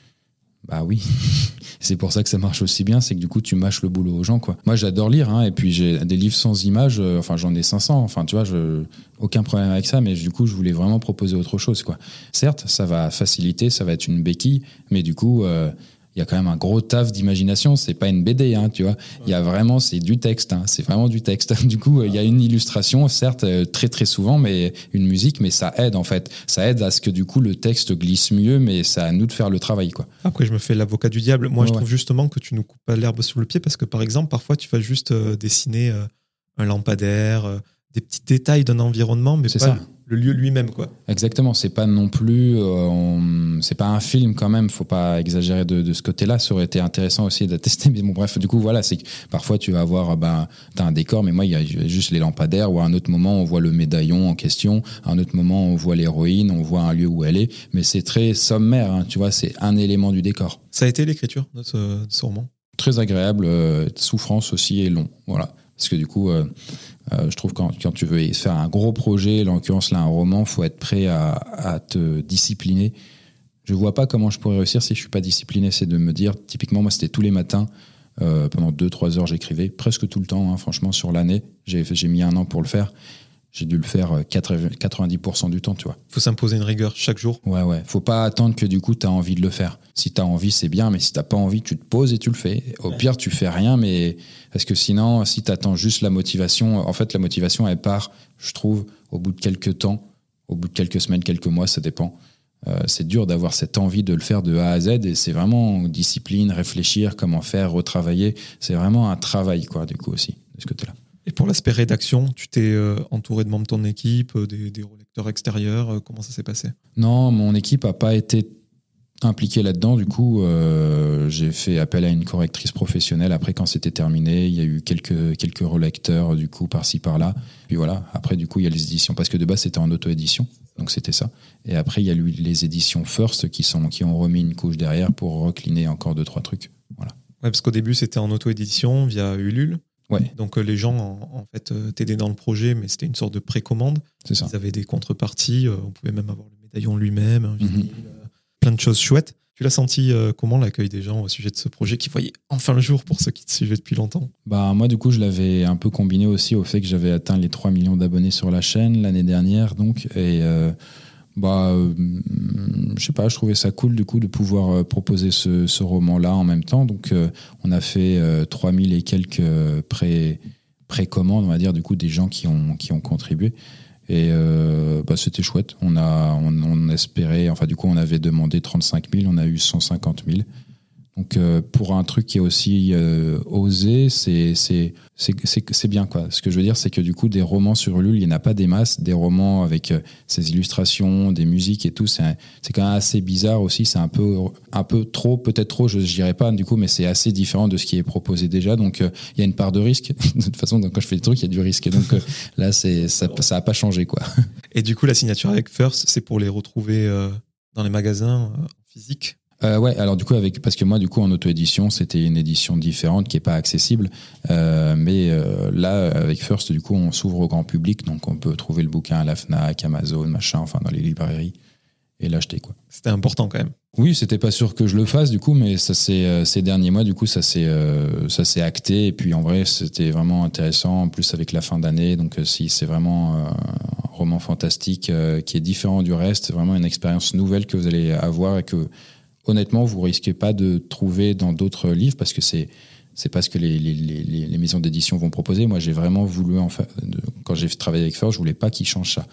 Bah oui. c'est pour ça que ça marche aussi bien, c'est que du coup, tu mâches le boulot aux gens, quoi. Moi, j'adore lire, hein, et puis j'ai des livres sans images, euh, enfin, j'en ai 500, enfin, tu vois, je, aucun problème avec ça, mais du coup, je voulais vraiment proposer autre chose, quoi. Certes, ça va faciliter, ça va être une béquille, mais du coup, euh, il y a quand même un gros taf d'imagination. C'est pas une BD, hein, tu vois. Il y a vraiment, c'est du texte. Hein. c'est vraiment du texte. Du coup, il y a une illustration, certes, euh, très très souvent, mais une musique, mais ça aide en fait. Ça aide à ce que du coup le texte glisse mieux, mais c'est à nous de faire le travail, quoi. Après, je me fais l'avocat du diable. Moi, je trouve justement que tu nous coupes pas l'herbe sous le pied parce que, par exemple, parfois, tu vas juste euh, dessiner euh, un lampadaire, des petits détails d'un environnement, mais pas ça le lieu lui-même, quoi. Exactement. C'est pas non plus, euh, c'est pas un film quand même. Faut pas exagérer de, ce côté-là. Ça aurait été intéressant aussi d'attester. Mais bon, bref, du coup, voilà, c'est que parfois tu vas avoir, ben, t'as un décor, mais moi, il y a juste les lampadaires. Ou à un autre moment, on voit le médaillon en question. À un autre moment, on voit l'héroïne, on voit un lieu où elle est. Mais c'est très sommaire. Hein, tu vois, c'est un élément du décor. Ça a été l'écriture de ce, roman? Très agréable, euh, souffrance aussi et long. Voilà. Parce que du coup, euh, euh, je trouve quand, quand tu veux faire un gros projet, en l'occurrence là un roman, faut être prêt à, te discipliner. Je vois pas comment je pourrais réussir si je suis pas discipliné. C'est de me dire, typiquement moi c'était tous les matins, euh, pendant 2-3 heures j'écrivais, presque tout le temps, hein, franchement sur l'année. J'ai mis un an pour le faire j'ai dû le faire 90% euh, du temps, tu vois. Faut s'imposer une rigueur chaque jour. Ouais, ouais. Faut pas attendre que du coup, tu as envie de le faire. Si tu as envie, c'est bien, mais si t'as pas envie, tu te poses et tu le fais. Au pire, tu fais rien, mais parce que sinon, si tu attends juste la motivation, en fait, la motivation, elle part, je trouve, au bout de quelques temps, au bout de quelques semaines, quelques mois, ça dépend. Euh, c'est dur d'avoir cette envie de le faire de A à Z et c'est vraiment discipline, réfléchir, comment faire, retravailler. C'est vraiment un travail, quoi, du coup, aussi, de ce côté-là. Et pour l'aspect rédaction, tu t'es euh, entouré de membres de ton équipe, euh, des, des relecteurs extérieurs, euh, comment ça s'est passé? Non, mon équipe n'a pas été impliquée là-dedans. Du coup, j'ai fait appel à une correctrice professionnelle. Après, quand c'était terminé, il y a eu quelques, quelques relecteurs, du coup, par-ci, par-là. Puis voilà, après, du coup, il y a les éditions. Parce que de base, c'était en auto-édition. Donc, c'était ça. Et après, il y a eu les éditions First qui, sont, qui ont remis une couche derrière pour recliner encore deux, trois trucs. Voilà. Ouais, parce qu'au début, c'était en auto-édition via Ulule. Donc euh, les gens en, fait euh, t'aidaient dans le projet, mais c'était une sorte de précommande. Ça. Ils avaient des contreparties. Euh, on pouvait même avoir le médaillon lui-même, mhm. plein de choses chouettes. Tu l'as senti comment l'accueil des gens au sujet de ce projet qui voyait enfin le jour pour ceux qui te suivaient depuis longtemps? Bah moi du coup je l'avais un peu combiné aussi au fait que j'avais atteint les 3 millions d'abonnés sur la chaîne l'année dernière donc et bah, euh, je sais pas, je trouvais ça cool du coup de pouvoir euh, proposer ce, roman-là en même temps. Donc, euh, on a fait 3000 et quelques pré précommandes, on va dire, du coup, des gens qui ont, qui ont contribué. Et bah, c'était chouette. On, a, on, espérait, enfin, du coup, on avait demandé 35 000, on a eu 150 000. Donc euh, pour un truc qui est aussi euh, osé, c'est bien quoi. Ce que je veux dire, c'est que du coup des romans sur Ulule, il n'y en a pas des masses. Des romans avec euh, ces illustrations, des musiques et tout, c'est quand même assez bizarre aussi. C'est un peu un peu trop, peut-être trop, je dirais pas du coup, mais c'est assez différent de ce qui est proposé déjà. Donc il y a une part de risque. de toute façon, quand je fais des trucs, il y a du risque. Et donc là, ça ça a pas changé quoi. Et du coup, la signature avec First, c'est pour les retrouver dans les magasins physiques euh, ouais, alors du coup, avec, parce que moi, du coup, en auto-édition, c'était une édition différente qui est pas accessible. Euh, mais euh, là, avec First, du coup, on s'ouvre au grand public, donc on peut trouver le bouquin à la Fnac, Amazon, machin, enfin dans les librairies et l'acheter quoi. C'était important quand même. Oui, c'était pas sûr que je le fasse du coup, mais ça c'est euh, ces derniers mois du coup ça s'est ça s'est acté et puis en vrai c'était vraiment intéressant en plus avec la fin d'année donc si c'est vraiment un roman fantastique qui est différent du reste, vraiment une expérience nouvelle que vous allez avoir et que honnêtement, vous risquez pas de trouver dans d'autres livres parce que c'est c'est pas ce que les, les, les, maisons d'édition vont proposer. Moi, j'ai vraiment voulu, en fait, quand j'ai travaillé avec Feur, je voulais pas qu'ils changent ça.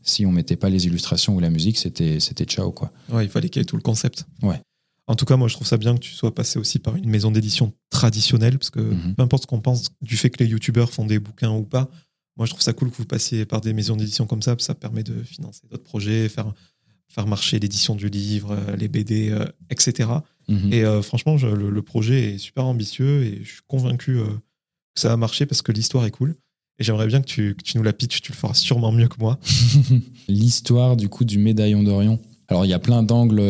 Si on mettait pas les illustrations ou la musique, c'était c'était ciao quoi. Ouais, il fallait qu'il y ait tout le concept. Ouais. En tout cas, moi, je trouve ça bien que tu sois passé aussi par une maison d'édition traditionnelle, parce que mhm. peu importe ce qu'on pense du fait que les youtubeurs font des bouquins ou pas, moi, je trouve ça cool que vous passiez par des maisons d'édition comme ça, ça permet de financer d'autres projets, faire faire marcher l'édition du livre, euh, les BD, etc. Mhm. Et euh, franchement, le, projet est super ambitieux et je suis convaincu euh, que ça va marcher parce que l'histoire est cool. Et j'aimerais bien que tu, que tu, nous la pitches, tu le feras sûrement mieux que moi. l'histoire du coup du médaillon d'Orion. Alors il y a plein d'angles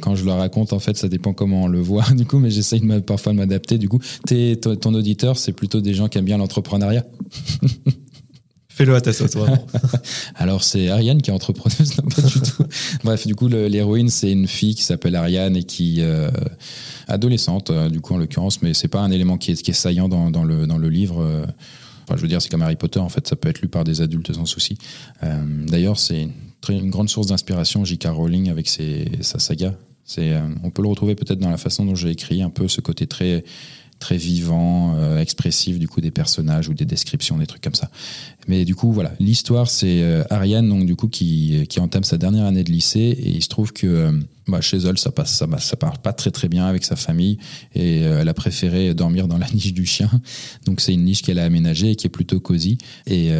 quand je le raconte, en fait ça dépend comment on le voit du coup, mais j'essaye parfois de m'adapter. Du coup, ton auditeur, c'est plutôt des gens qui aiment bien l'entrepreneuriat Fais-le à ta sauce, vraiment. Alors, c'est Ariane qui est entrepreneuse, non, pas du tout. Bref, du coup, l'héroïne, c'est une fille qui s'appelle Ariane et qui. Euh, adolescente, euh, du coup, en l'occurrence, mais c'est pas un élément qui est, qui est saillant dans, dans, le, dans le livre. Euh. Enfin, je veux dire, c'est comme Harry Potter, en fait, ça peut être lu par des adultes sans souci. D'ailleurs, c'est une, une, grande source d'inspiration, J.K. Rowling, avec ses, sa saga euh, on peut le retrouver peut-être dans la façon dont j'ai écrit, un peu ce côté très très vivant, euh, expressif du coup des personnages ou des descriptions, des trucs comme ça. Mais du coup, voilà, l'histoire c'est euh, Ariane donc du coup qui, qui entame sa dernière année de lycée et il se trouve que euh, bah, chez elle ça passe ça, ça part pas très très bien avec sa famille et elle a préféré dormir dans la niche du chien. Donc c'est une niche qu'elle a aménagée et qui est plutôt cosy. Et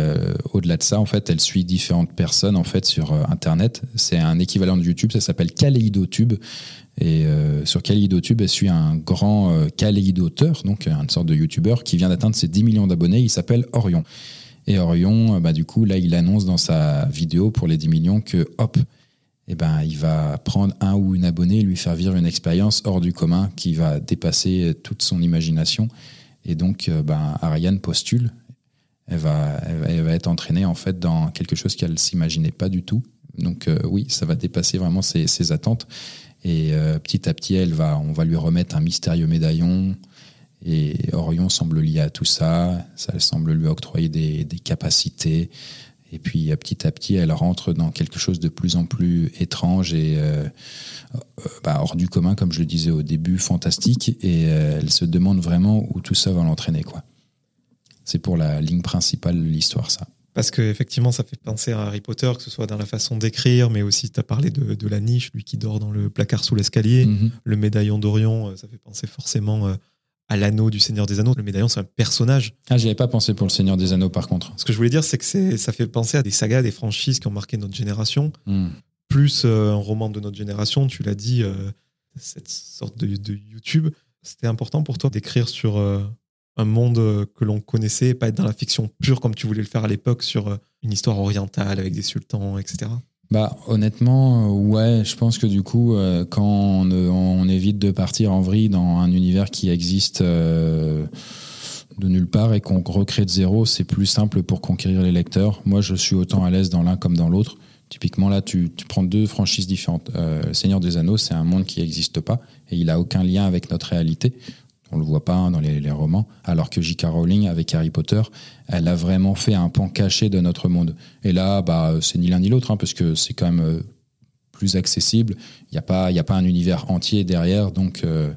au-delà de ça, en fait, elle suit différentes personnes en fait sur internet. C'est un équivalent de YouTube, ça s'appelle KaleidoTube. Et euh, sur KaleidoTube, elle suit un grand euh, kaleidoteur, donc une sorte de YouTuber qui vient d'atteindre ses 10 millions d'abonnés. Il s'appelle Orion. Et Orion, euh, bah, du coup, là, il annonce dans sa vidéo pour les 10 millions que, hop, eh ben, il va prendre un ou une abonnée et lui faire vivre une expérience hors du commun qui va dépasser toute son imagination. Et donc, ben, Ariane postule. Elle va, elle va être entraînée en fait dans quelque chose qu'elle s'imaginait pas du tout. Donc oui, ça va dépasser vraiment ses attentes. Et euh, petit à petit, elle va, on va lui remettre un mystérieux médaillon. Et Orion semble lié à tout ça. Ça semble lui octroyer des, capacités. Et puis petit à petit, elle rentre dans quelque chose de plus en plus étrange et euh, euh, bah, hors du commun, comme je le disais au début, fantastique. Et elle se demande vraiment où tout ça va l'entraîner. C'est pour la ligne principale de l'histoire, ça. Parce qu'effectivement, ça fait penser à Harry Potter, que ce soit dans la façon d'écrire, mais aussi, tu as parlé de, la niche, lui qui dort dans le placard sous l'escalier. Mhm. Le médaillon d'Orion, euh, ça fait penser forcément euh, à l'anneau du Seigneur des Anneaux. Le médaillon, c'est un personnage. Ah, j'y avais pas pensé pour le Seigneur des Anneaux, par contre. Ce que je voulais dire, c'est que ça fait penser à des sagas, des franchises qui ont marqué notre génération. Hmm. Plus euh, un roman de notre génération, tu l'as dit, cette sorte de, de YouTube. C'était important pour toi d'écrire sur un monde euh, que l'on connaissait, pas être dans la fiction pure comme tu voulais le faire à l'époque sur euh, une histoire orientale avec des sultans, etc. Bah honnêtement, euh, ouais, je pense que du coup, quand on, évite de partir en vrille dans un univers qui existe de nulle part et qu'on recrée de zéro, c'est plus simple pour conquérir les lecteurs. Moi, je suis autant à l'aise dans l'un comme dans l'autre. Typiquement, là, tu, prends deux franchises différentes. Seigneur des Anneaux, c'est un monde qui n'existe pas et il a aucun lien avec notre réalité. On le voit pas dans les, romans. Alors que J.K. Rowling, avec Harry Potter, elle a vraiment fait un pan caché de notre monde. Et là, bah, c'est ni l'un ni l'autre, hein, parce que c'est quand même euh, plus accessible. Il n'y a, pas, a pas un univers entier derrière. Donc, euh,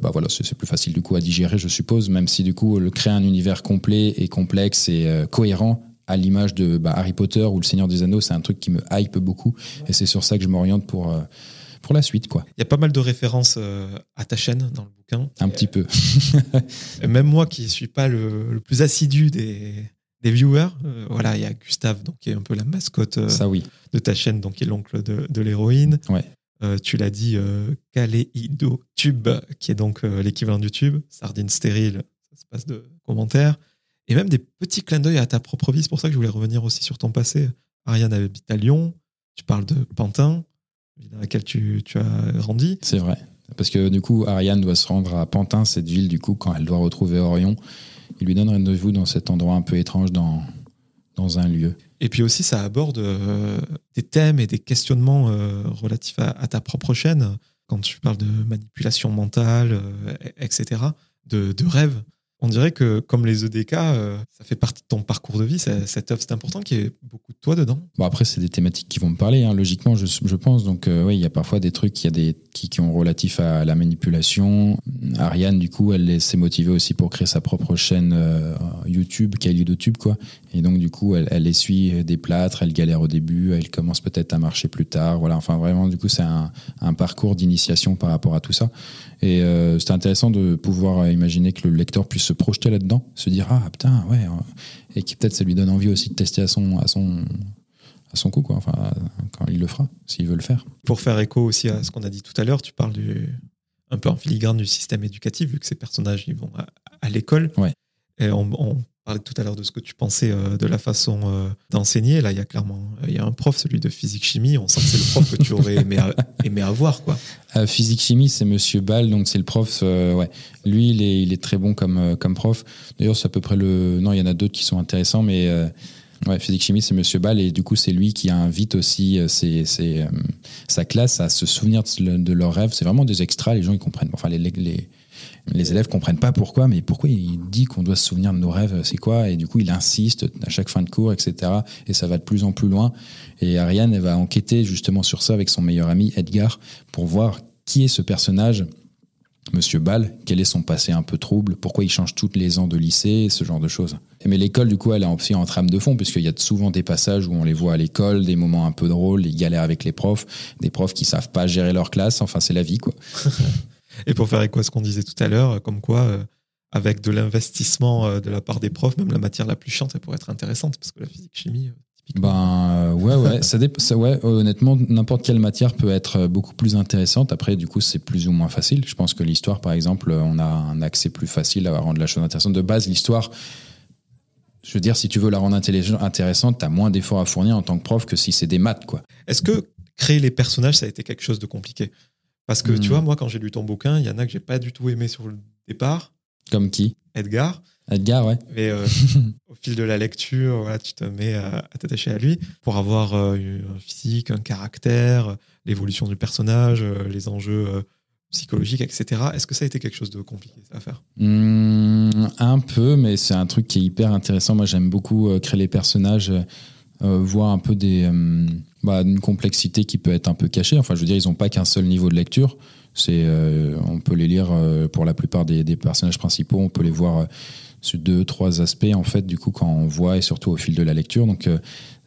bah voilà, c'est plus facile du coup à digérer, je suppose, même si du coup, le créer un univers complet et complexe et euh, cohérent, à l'image de bah, Harry Potter ou Le Seigneur des Anneaux, c'est un truc qui me hype beaucoup. Et c'est sur ça que je m'oriente pour pour la suite. quoi. Il y a pas mal de références euh, à ta chaîne dans le bouquin. Un petit peu. même moi qui ne suis pas le, plus assidu des, des viewers, euh, voilà, il y a Gustave, donc, qui est un peu la mascotte euh, Ça, oui. de ta chaîne, donc qui est l'oncle de, de l'héroïne. Ouais. tu l'as dit, Kaleido Tube, qui est donc l'équivalent du tube, sardine stérile, ça se passe de commentaires. Et même des petits clins d'œil à ta propre vie. C'est pour ça que je voulais revenir aussi sur ton passé. Ariane habite à Lyon, tu parles de Pantin, dans laquelle tu, tu as grandi. C'est vrai. Parce que du coup, Ariane doit se rendre à Pantin, cette ville, du coup, quand elle doit retrouver Orion. Il lui donne rendez-vous dans cet endroit un peu étrange dans, dans un lieu. Et puis aussi, ça aborde euh, des thèmes et des questionnements euh, relatifs à, ta propre chaîne. Quand tu parles de manipulation mentale, euh, etc., de, de rêve on dirait que comme les EDK, euh, ça fait partie de ton parcours de vie, cette œuvre, c'est important qu'il y ait beaucoup de toi dedans. Bon après, c'est des thématiques qui vont me parler, hein, logiquement, je, pense. Donc euh, oui, il y a parfois des trucs qui, a des, qui, ont relatif à la manipulation. Ariane, du coup, elle s'est motivée aussi pour créer sa propre chaîne euh, YouTube, YouTube, quoi. Et donc du coup, elle, elle essuie des plâtres, elle galère au début, elle commence peut-être à marcher plus tard. Voilà, enfin vraiment, du coup, c'est un, un parcours d'initiation par rapport à tout ça. Et euh, c'était intéressant de pouvoir imaginer que le lecteur puisse se projeter là-dedans, se dire ah putain ouais, et qui peut-être ça lui donne envie aussi de tester à son à son à son coup quoi. Enfin quand il le fera, s'il veut le faire. Pour faire écho aussi à ce qu'on a dit tout à l'heure, tu parles du un peu en filigrane du système éducatif vu que ces personnages ils vont à, l'école. Ouais. Et on, on, parlait tout à l'heure de ce que tu pensais euh, de la façon euh, d'enseigner. Là, il y a clairement il y a un prof, celui de physique-chimie. On sent que c'est le prof que tu aurais aimé, aimé avoir. Quoi. Euh, physique-chimie, c'est Monsieur Ball, donc c'est le prof. ouais. Lui, il est, il est très bon comme, comme prof. D'ailleurs, c'est à peu près le. Non, il y en a d'autres qui sont intéressants, mais. Ouais, physique-chimie, c'est Monsieur Ball, et du coup, c'est lui qui invite aussi ses, ses, sa classe à se souvenir de, leurs rêves. C'est vraiment des extras, les gens, ils comprennent. Enfin, les, les, les élèves comprennent pas pourquoi, mais pourquoi il dit qu'on doit se souvenir de nos rêves, c'est quoi? Et du coup, il insiste à chaque fin de cours, etc. Et ça va de plus en plus loin. Et Ariane, va enquêter justement sur ça avec son meilleur ami Edgar pour voir qui est ce personnage Monsieur Ball, quel est son passé un peu trouble, pourquoi il change tous les ans de lycée, ce genre de choses. Mais l'école, du coup, elle est aussi en trame de fond, puisqu'il y a souvent des passages où on les voit à l'école, des moments un peu drôles, des galères avec les profs, des profs qui savent pas gérer leur classe, enfin, c'est la vie, quoi. Et pour faire écho à ce qu'on disait tout à l'heure, comme quoi, euh, avec de l'investissement euh, de la part des profs, même la matière la plus chiante, elle pourrait être intéressante, parce que la physique-chimie, euh, ben ouais, ouais, ça, ça ouais, honnêtement, n'importe quelle matière peut être beaucoup plus intéressante. Après, du coup, c'est plus ou moins facile. Je pense que l'histoire, par exemple, on a un accès plus facile à rendre la chose intéressante. De base, l'histoire, je veux dire, si tu veux la rendre intéressante, tu as moins d'efforts à fournir en tant que prof que si c'est des maths, quoi. Est-ce que créer les personnages, ça a été quelque chose de compliqué? Parce que tu hmm. vois, moi, quand j'ai lu ton bouquin, il y en a que j'ai pas du tout aimé sur le départ. Comme qui? Edgar. Edgar, ouais. Mais euh, au fil de la lecture, voilà, tu te mets à, t'attacher à lui pour avoir euh, un physique, un caractère, l'évolution du personnage, euh, les enjeux psychologiques, etc. Est-ce que ça a été quelque chose de compliqué à faire? Mmh, Un peu, mais c'est un truc qui est hyper intéressant. Moi, j'aime beaucoup créer les personnages, voir un peu des, bah, une complexité qui peut être un peu cachée. Enfin, je veux dire, ils n'ont pas qu'un seul niveau de lecture. C'est, on peut les lire pour la plupart des, des, personnages principaux, on peut les voir sur deux, trois aspects, en fait, du coup, quand on voit et surtout au fil de la lecture. Donc, euh,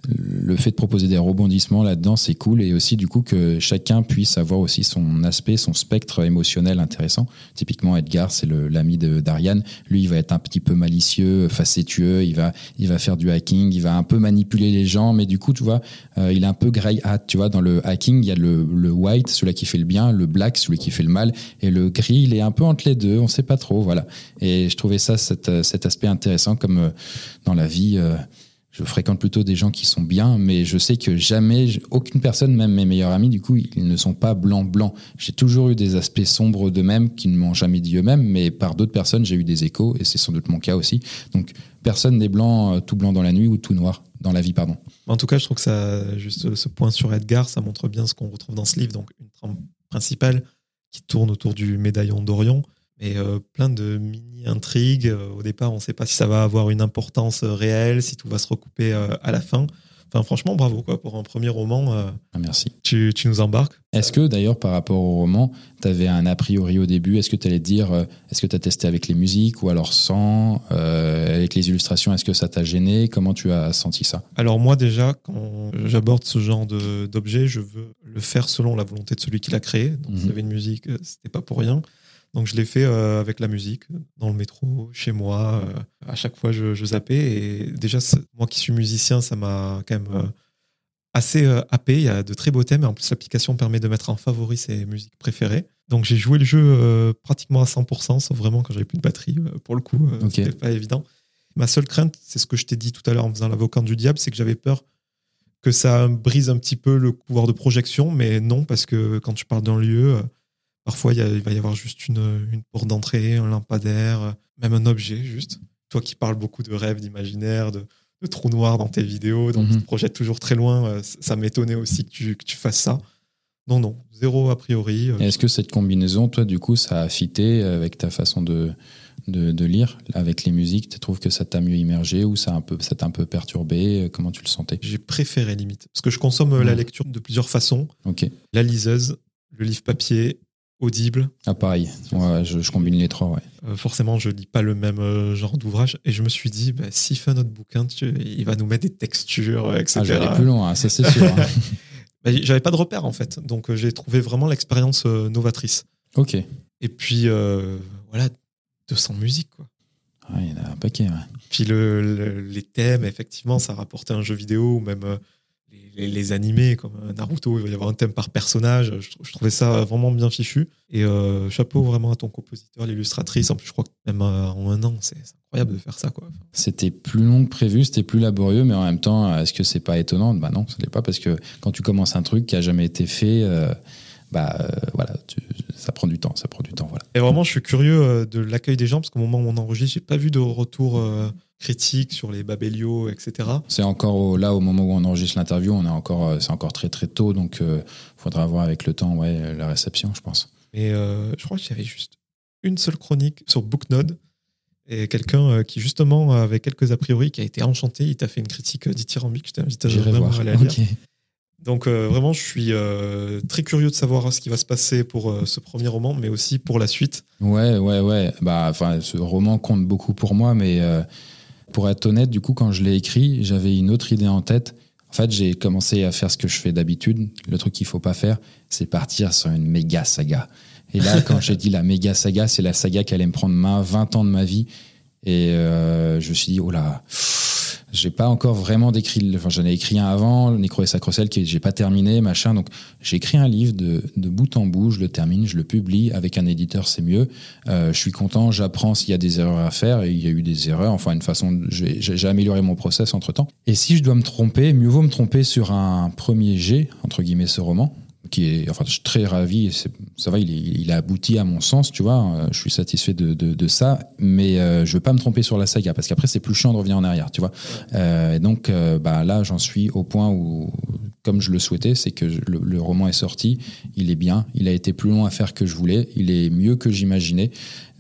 le fait de proposer des rebondissements là-dedans, c'est cool. Et aussi, du coup, que chacun puisse avoir aussi son aspect, son spectre émotionnel intéressant. Typiquement, Edgar, c'est l'ami d'Ariane. Lui, il va être un petit peu malicieux, facétueux. Il va, il va faire du hacking. Il va un peu manipuler les gens. Mais du coup, tu vois, euh, il est un peu grey hat. Tu vois, dans le hacking, il y a le, le white, celui qui fait le bien, le black, celui qui fait le mal. Et le gris, il est un peu entre les deux. On sait pas trop. Voilà. Et je trouvais ça, cet, cet aspect intéressant, comme euh, dans la vie. Euh, je fréquente plutôt des gens qui sont bien, mais je sais que jamais, aucune personne, même mes meilleurs amis, du coup, ils ne sont pas blancs-blancs. J'ai toujours eu des aspects sombres d'eux-mêmes qui ne m'ont jamais dit eux-mêmes, mais par d'autres personnes, j'ai eu des échos, et c'est sans doute mon cas aussi. Donc, personne n'est blanc, euh, tout blanc dans la nuit ou tout noir dans la vie, pardon. En tout cas, je trouve que ça, juste ce point sur Edgar, ça montre bien ce qu'on retrouve dans ce livre. Donc, une trame principale qui tourne autour du médaillon d'Orion et euh, plein de mini-intrigues. Euh, au départ, on ne sait pas si ça va avoir une importance euh, réelle, si tout va se recouper à la fin. Enfin, franchement, bravo quoi, pour un premier roman. Ah, merci. Tu, tu, nous embarques. Est-ce que d'ailleurs, par rapport au roman, tu avais un a priori au début? Est-ce que tu allais te dire, est-ce que tu as testé avec les musiques ou alors sans Avec les illustrations, est-ce que ça t'a gêné? Comment tu as senti ça? Alors, moi, déjà, quand j'aborde ce genre d'objet, je veux le faire selon la volonté de celui qui l'a créé. Donc, s'il y mhm. avait une musique, c'était pas pour rien. Donc je l'ai fait euh, avec la musique, dans le métro, chez moi. Euh, à chaque fois, je, je zappais. Et déjà, moi qui suis musicien, ça m'a quand même euh, assez happé. Il y a de très beaux thèmes. Et en plus, l'application permet de mettre en favori ses musiques préférées. Donc j'ai joué le jeu pratiquement à 100%, sauf vraiment quand j'avais plus de batterie. pour le coup, c'était pas évident. Ma seule crainte, c'est ce que je t'ai dit tout à l'heure en faisant l'avocat du diable, c'est que j'avais peur que ça brise un petit peu le pouvoir de projection. Mais non, parce que quand tu parles d'un lieu Parfois, il, va y avoir juste une, une porte d'entrée, un lampadaire, même un objet, juste. Toi qui parles beaucoup de rêves, d'imaginaire, de, trous noirs dans tes vidéos, donc tu mhm. te projettes toujours très loin, euh, ça m'étonnait aussi que tu, que tu, fasses ça. Non, non, zéro a priori. Euh. Est-ce que cette combinaison, toi, du coup, ça a fité avec ta façon de, de, lire avec les musiques Tu trouves que ça t'a mieux immergé ou ça, t'a un peu perturbé Comment tu le sentais? J'ai préféré limite. Parce que je consomme la lecture de plusieurs façons. Ok. La liseuse, le livre papier Audible. Ah pareil, je, combine les trois. Ouais. Euh, forcément, je lis pas le même euh, genre d'ouvrage et je me suis dit, bah, s'il fait notre bouquin, il va nous mettre des textures, etc. Ah, j'allais plus loin, hein, ça c'est sûr. Hein. Bah, j'avais pas de repère en fait, donc euh, j'ai trouvé vraiment l'expérience novatrice. Ok. Et puis voilà, 200 musiques quoi. Ah, il y en a un paquet. Ouais. Puis les thèmes, effectivement, ça rapportait un jeu vidéo ou même les, animés comme Naruto, il va y avoir un thème par personnage. Je, trouvais ça vraiment bien fichu. Et euh, chapeau vraiment à ton compositeur, l'illustratrice. En plus, je crois que même euh, en un an, c'est incroyable de faire ça. quoi. C'était plus long que prévu, c'était plus laborieux, mais en même temps, est-ce que c'est pas étonnant? Bah non, ce n'est pas parce que quand tu commences un truc qui a jamais été fait, euh, bah voilà, ça prend du temps, ça prend du temps. Voilà. Et vraiment, je suis curieux de l'accueil des gens parce qu'au moment où on enregistre, j'ai pas vu de retour critiques sur les Babelio, etc. C'est encore là au moment où on enregistre l'interview, on est encore, euh, c'est encore très très tôt, donc il euh, faudra voir avec le temps, ouais, la réception, je pense. Et euh, je crois qu'il y avait juste une seule chronique sur Booknode et quelqu'un qui justement avait quelques a priori qui a été enchanté. Il t'a fait une critique dithyrambique. Je t'invite à vraiment à la lire. Donc euh, vraiment, je suis euh, très curieux de savoir ce qui va se passer pour euh, ce premier roman, mais aussi pour la suite. Ouais, ouais, ouais. Bah, enfin, ce roman compte beaucoup pour moi, mais pour être honnête, du coup, quand je l'ai écrit, j'avais une autre idée en tête. En fait, j'ai commencé à faire ce que je fais d'habitude. Le truc qu'il faut pas faire, c'est partir sur une méga saga. Et là, quand j'ai dit la méga saga, c'est la saga qui allait me prendre ma 20 ans de ma vie. Et je me suis dit, oh là, j'ai pas encore vraiment décrit. Enfin, j'en ai écrit un avant, le Nécro et Sacrocel, que j'ai pas terminé, machin. Donc, j'ai écrit un livre de, de, bout en bout, je le termine, je le publie avec un éditeur, c'est mieux. Euh, je suis content, j'apprends s'il y a des erreurs à faire, et il y a eu des erreurs. Enfin, une façon, j'ai amélioré mon process entre temps. Et si je dois me tromper, mieux vaut me tromper sur un premier G, entre guillemets, ce roman, qui est, enfin, je suis très ravi. Ça va, il, il, a abouti à mon sens, tu vois. Euh, je suis satisfait de, de, de ça, mais euh, je veux pas me tromper sur la saga parce qu'après c'est plus chiant de revenir en arrière, tu vois. Euh, et donc, euh, bah là, j'en suis au point où, comme je le souhaitais, c'est que le, le, roman est sorti, il est bien, il a été plus long à faire que je voulais, il est mieux que j'imaginais.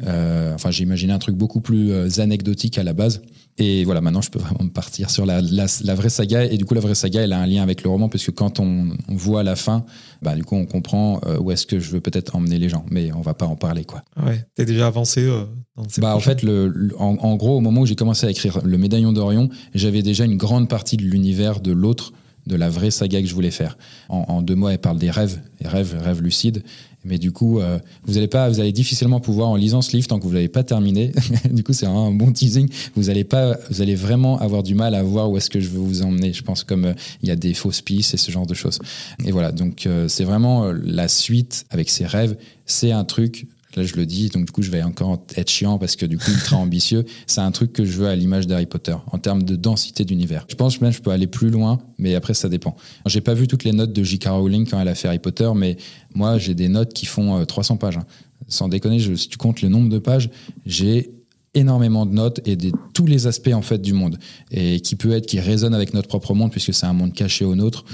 enfin, j'ai imaginé un truc beaucoup plus anecdotique à la base. Et voilà, maintenant, je peux vraiment partir sur la, la, la, vraie saga. Et du coup, la vraie saga, elle a un lien avec le roman, puisque quand on, on voit la fin, bah, du coup, on comprend euh, où est-ce que je veux peut-être emmener les gens. Mais on va pas en parler, quoi. Ouais, t'es déjà avancé euh, dans ces Bah, en fait, le, en, en, gros, au moment où j'ai commencé à écrire Le Médaillon d'Orion, j'avais déjà une grande partie de l'univers de l'autre de la vraie saga que je voulais faire. En, en, deux mots, elle parle des rêves, des rêves, rêves lucides. Mais du coup, euh, vous allez pas, vous allez difficilement pouvoir en lisant ce livre tant que vous l'avez pas terminé. du coup, c'est un bon teasing. Vous allez pas, vous allez vraiment avoir du mal à voir où est-ce que je veux vous emmener. Je pense comme euh, il y a des fausses pistes et ce genre de choses. Et voilà, donc euh, c'est vraiment euh, la suite avec ses rêves. C'est un truc Là, je le dis, donc du coup, je vais encore être chiant parce que du coup, ultra ambitieux. C'est un truc que je veux à l'image d'Harry Potter en termes de densité d'univers. Je pense même que je peux aller plus loin, mais après, ça dépend. J'ai pas vu toutes les notes de J.K. Rowling quand elle a fait Harry Potter, mais moi, j'ai des notes qui font 300 euh, pages. Hein. Sans déconner, si tu comptes le nombre de pages, j'ai énormément de notes et de tous les aspects en fait du monde et qui peut être qui résonne avec notre propre monde puisque c'est un monde caché au nôtre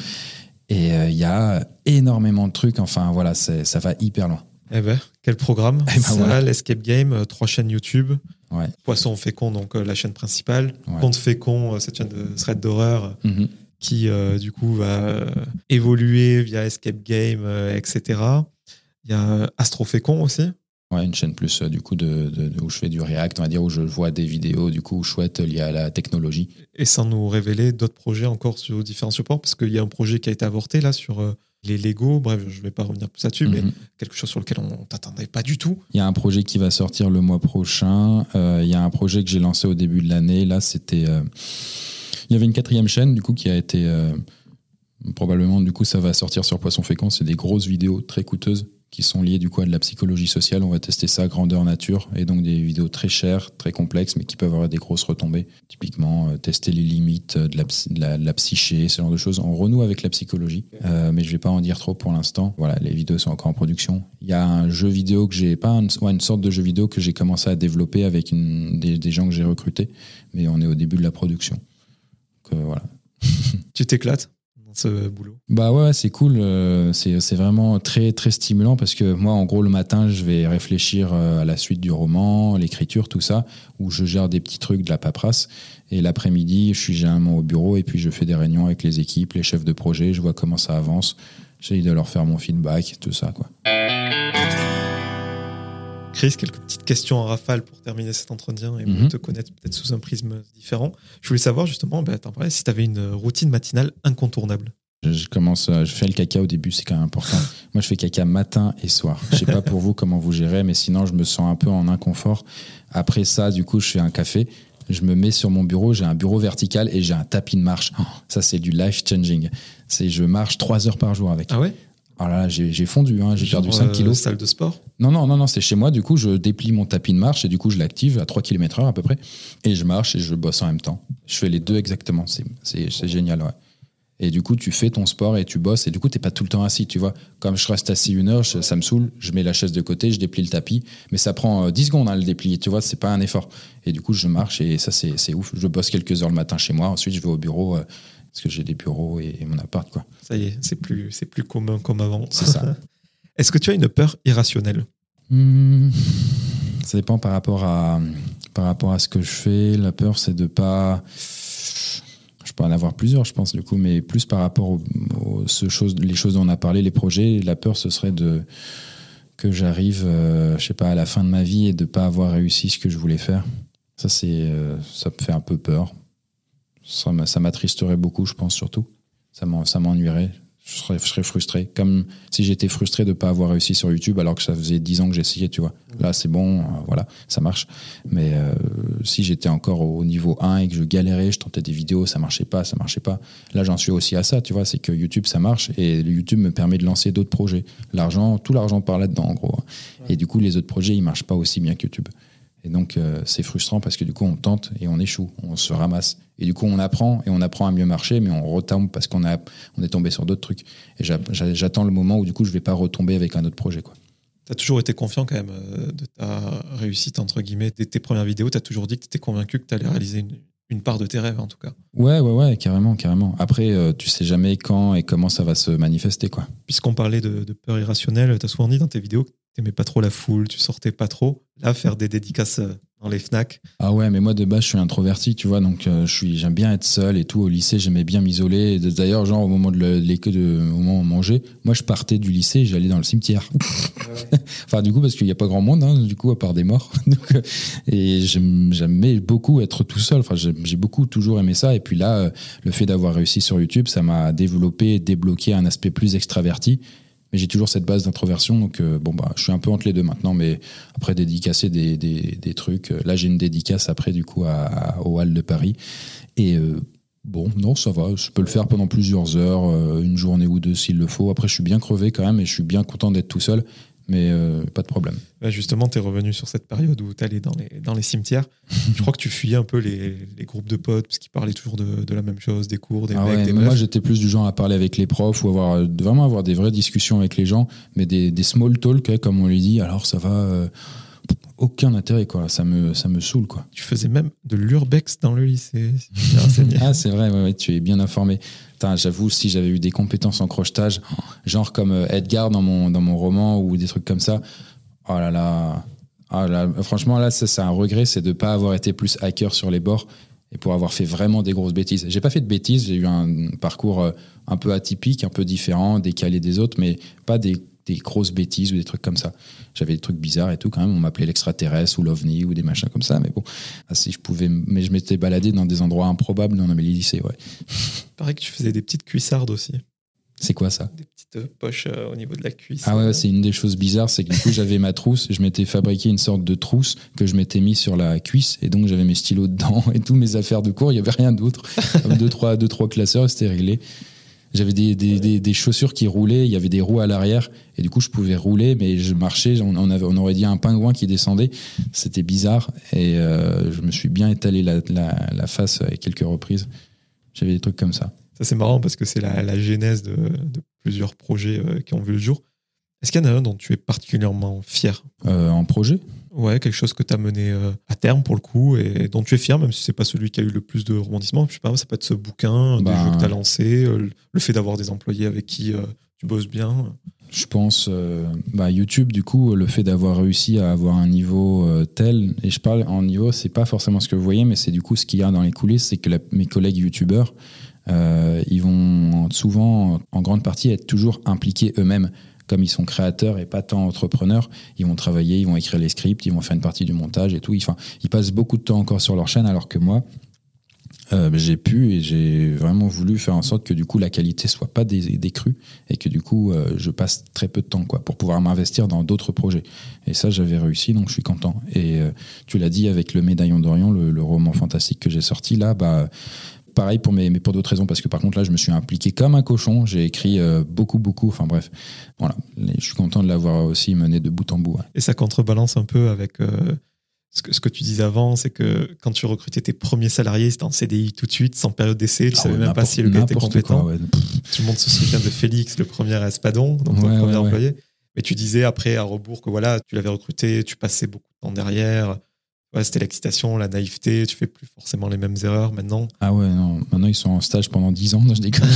et euh, il y a énormément de trucs enfin voilà ça va hyper loin eh ben, quel programme eh ben, voilà. l'Escape Game, euh, trois chaînes YouTube. Ouais. Poisson fécond, donc euh, la chaîne principale. Ouais. Conte fécond, euh, cette chaîne de thread d'horreur, mm -hmm. qui du coup va évoluer via Escape Game, etc. Il y a Astro fécond aussi. Ouais, une chaîne plus du coup de, de, de, où je fais du React, on va dire où je vois des vidéos du coup chouettes liées à la technologie. Et sans nous révéler d'autres projets encore sur différents supports, parce qu'il y a un projet qui a été avorté là sur les Lego, bref, je ne vais pas revenir plus là-dessus, mm -hmm. mais mhm. quelque chose sur lequel on ne t'attendait pas du tout. Il y a un projet qui va sortir le mois prochain. Euh, il y a un projet que j'ai lancé au début de l'année. Là, c'était. Euh... Il y avait une quatrième chaîne, du coup, qui a été. Euh... Probablement, du coup, ça va sortir sur Poisson Fécond. C'est des grosses vidéos très coûteuses qui sont liées du coup à de la psychologie sociale. On va tester ça à grandeur nature et donc des vidéos très chères, très complexes, mais qui peuvent avoir des grosses retombées. Typiquement, euh, tester les limites de la, de, la, de la, psyché, ce genre de choses. On renoue avec la psychologie, euh, mais je vais pas en dire trop pour l'instant. Voilà, les vidéos sont encore en production. Il y a un jeu vidéo que j'ai pas, un, ouais, une sorte de jeu vidéo que j'ai commencé à développer avec une, des, des gens que j'ai recrutés, mais on est au début de la production. Donc, euh, voilà. tu t'éclates? Ce boulot Bah ouais, c'est cool. Euh, c'est vraiment très très stimulant parce que moi, en gros, le matin, je vais réfléchir euh, à la suite du roman, l'écriture, tout ça, où je gère des petits trucs de la paperasse. Et l'après-midi, je suis généralement au bureau et puis je fais des réunions avec les équipes, les chefs de projet. Je vois comment ça avance. J'essaie de leur faire mon feedback, tout ça, quoi. Chris, quelques petites questions en rafale pour terminer cet entretien et mm -hmm. te connaître peut-être sous un prisme différent. Je voulais savoir justement, ben, parlais, si tu avais une routine matinale incontournable. Je commence, je fais le caca au début, c'est quand même important. Moi, je fais caca matin et soir. Je sais pas pour vous comment vous gérez, mais sinon, je me sens un peu en inconfort. Après ça, du coup, je fais un café. Je me mets sur mon bureau. J'ai un bureau vertical et j'ai un tapis de marche. Oh, ça, c'est du life changing. C'est, je marche trois heures par jour avec. Ah ouais? Oh là j'ai fondu, hein, j'ai perdu 5 kilos. Euh, salle de sport Non, non, non, non c'est chez moi. Du coup, je déplie mon tapis de marche et du coup, je l'active à 3 km/h à peu près. Et je marche et je bosse en même temps. Je fais les deux exactement. C'est génial, ouais. Et du coup, tu fais ton sport et tu bosses. Et du coup, t'es pas tout le temps assis, tu vois. Comme je reste assis une heure, ça me saoule. Je mets la chaise de côté, je déplie le tapis. Mais ça prend 10 secondes à le déplier, tu vois. C'est pas un effort. Et du coup, je marche et ça, c'est ouf. Je bosse quelques heures le matin chez moi. Ensuite, je vais au bureau. Euh, parce que j'ai des bureaux et, et, mon appart, quoi. Ça y est, c'est plus, c'est plus commun comme avant. C'est ça. Est-ce que tu as une peur irrationnelle? Mmh, Ça dépend par rapport à par rapport à ce que je fais. La peur, c'est de pas. Je peux en avoir plusieurs, je pense, du coup, mais plus par rapport aux, ce les choses dont on a parlé, les projets. La peur, ce serait de que j'arrive, euh, je sais pas, à la fin de ma vie et de pas avoir réussi ce que je voulais faire. Ça, c'est, euh, ça me fait un peu peur. Ça, m'attristerait beaucoup, je pense, surtout. Ça m'ennuierait je serais, je serais, frustré. Comme si j'étais frustré de ne pas avoir réussi sur YouTube alors que ça faisait 10 ans que j'essayais, tu vois. Là, c'est bon, euh, voilà, ça marche. Mais euh, si j'étais encore au niveau 1 et que je galérais, je tentais des vidéos, ça marchait pas, ça marchait pas. Là, j'en suis aussi à ça, tu vois. C'est que YouTube, ça marche et YouTube me permet de lancer d'autres projets. L'argent, tout l'argent part là-dedans, en gros. Et du coup, les autres projets, ils marchent pas aussi bien que YouTube. Et donc, euh, c'est frustrant parce que du coup, on tente et on échoue, on se ramasse. Et du coup, on apprend et on apprend à mieux marcher, mais on retombe parce qu'on on est tombé sur d'autres trucs. Et j'attends le moment où du coup, je vais pas retomber avec un autre projet. Quoi. Tu as toujours été confiant quand même euh, de ta réussite, entre guillemets, de tes premières vidéos. Tu as toujours dit que tu étais convaincu que tu allais réaliser une, part de tes rêves, en tout cas. Ouais, ouais, ouais, carrément, carrément. Après, euh, tu sais jamais quand et comment ça va se manifester. quoi. Puisqu'on parlait de, de, peur irrationnelle, tu as souvent dit dans tes vidéos que tu n'aimais pas trop la foule, tu sortais pas trop. Là, faire des dédicaces euh, dans les Fnac. Ah ouais, mais moi de base je suis introverti, tu vois, donc euh, je suis, j'aime bien être seul et tout. Au lycée, j'aimais bien m'isoler. D'ailleurs, genre au moment de l'école, de, au moment où on mangeait, moi je partais du lycée, j'allais dans le cimetière. enfin du coup parce qu'il n'y a pas grand monde, hein, du coup à part des morts. donc, euh, et j'aimais beaucoup être tout seul. Enfin j'ai beaucoup toujours aimé ça. Et puis là, euh, le fait d'avoir réussi sur YouTube, ça m'a développé, débloqué un aspect plus extraverti mais j'ai toujours cette base d'introversion. Donc, euh, bon, bah, je suis un peu entre les deux maintenant, mais après, dédicacer des, trucs. Euh, là, j'ai une dédicace après, du coup, à, au Hall de Paris. Et euh, bon, non, ça va. Je peux le faire pendant plusieurs heures, une journée ou deux s'il le faut. Après, je suis bien crevé quand même et je suis bien content d'être tout seul mais euh, pas de problème. Bah, justement, tu es revenu sur cette période où tu allais dans les, dans les cimetières. je crois que tu fuyais un peu les, les groupes de potes parce qu'ils parlaient toujours de, de, la même chose, des cours, des ah mecs, des Moi, j'étais plus du genre à parler avec les profs ou avoir, vraiment avoir des vraies discussions avec les gens, mais des, des small talk, hein, comme on lui dit. Alors, ça va. Euh, aucun intérêt quoi ça me ça me saoule quoi tu faisais même de l'urbex dans le lycée ah c'est vrai ouais, tu es bien informé j'avoue si j'avais eu des compétences en crochetage genre comme euh, Edgar dans mon dans mon roman ou des trucs comme ça oh là là, là franchement là c'est un regret c'est de pas avoir été plus hacker sur les bords et pour avoir fait vraiment des grosses bêtises. J'ai pas fait de bêtises j'ai eu un parcours euh, un peu atypique un peu différent décalé des autres mais pas des des grosses bêtises ou des trucs comme ça. J'avais des trucs bizarres et tout quand même. On m'appelait l'extraterrestre ou l'ovni ou des machins comme ça. Mais bon, ah, si je pouvais, mais je m'étais baladé dans des endroits improbables dans mes lycées, ouais. Pareil que tu faisais des petites cuissardes aussi. C'est quoi ça? Des petites euh, poches euh, au niveau de la cuisse. Ah ouais, c'est une des choses bizarres, c'est que du coup j'avais ma trousse, je m'étais fabriqué une sorte de trousse que je m'étais mis sur la cuisse et donc j'avais mes stylos dedans et tous mes affaires de cours, il y avait rien d'autre. deux trois deux trois classeurs, c'était réglé. J'avais des, des, des, chaussures qui roulaient, il y avait des roues à l'arrière, et du coup je pouvais rouler, mais je marchais, on, avait, on aurait dit un pingouin qui descendait, c'était bizarre, et euh, je me suis bien étalé la, la, la, face à quelques reprises. J'avais des trucs comme ça. Ça c'est marrant parce que c'est la, la, genèse de, de plusieurs projets euh, qui ont vu le jour. Est-ce qu'il y en a un dont tu es particulièrement fier? Euh, En projet? Ouais, quelque chose que tu as mené euh, à terme pour le coup et dont tu es fier, même si c'est pas celui qui a eu le plus de rebondissements. Je sais pas, ça peut être ce bouquin, des bah, jeux que tu as lancé, euh, le fait d'avoir des employés avec qui tu bosses bien. Je pense, bah, YouTube, du coup, le fait d'avoir réussi à avoir un niveau tel, et je parle en niveau, c'est pas forcément ce que vous voyez, mais c'est du coup ce qu'il y a dans les coulisses, c'est que mes collègues YouTubeurs, ils vont souvent, en grande partie, être toujours impliqués eux-mêmes comme ils sont créateurs et pas tant entrepreneurs, ils vont travailler, ils vont écrire les scripts, ils vont faire une partie du montage et tout. Ils passent beaucoup de temps encore sur leur chaîne, alors que moi, euh, j'ai pu et j'ai vraiment voulu faire en sorte que du coup la qualité soit pas décrue et que du coup euh, je passe très peu de temps quoi pour pouvoir m'investir dans d'autres projets et ça j'avais réussi donc je suis content et euh, tu l'as dit avec le médaillon d'Orion le, le, roman fantastique que j'ai sorti là bah pareil pour mes, mais pour d'autres raisons parce que par contre là je me suis impliqué comme un cochon. J'ai écrit euh, beaucoup beaucoup. Enfin bref voilà. Je suis content de l'avoir aussi mené de bout en bout et ça contrebalance un peu avec euh, ce, que, ce que tu disais avant c'est que quand tu recrutais tes premiers salariés c'était en CDI tout de suite sans période d'essai tu ah savais même pas si le gars était compétent. tout le monde se souvient de Félix le premier Espadon donc ton premier employé. Mais tu disais après à rebours que voilà tu l'avais recruté tu passais beaucoup de temps derrière Ouais, c'était l'excitation, la naïveté, tu fais plus forcément les mêmes erreurs maintenant. Ah ouais, non, maintenant ils sont en stage pendant 10 ans, non, je déconne.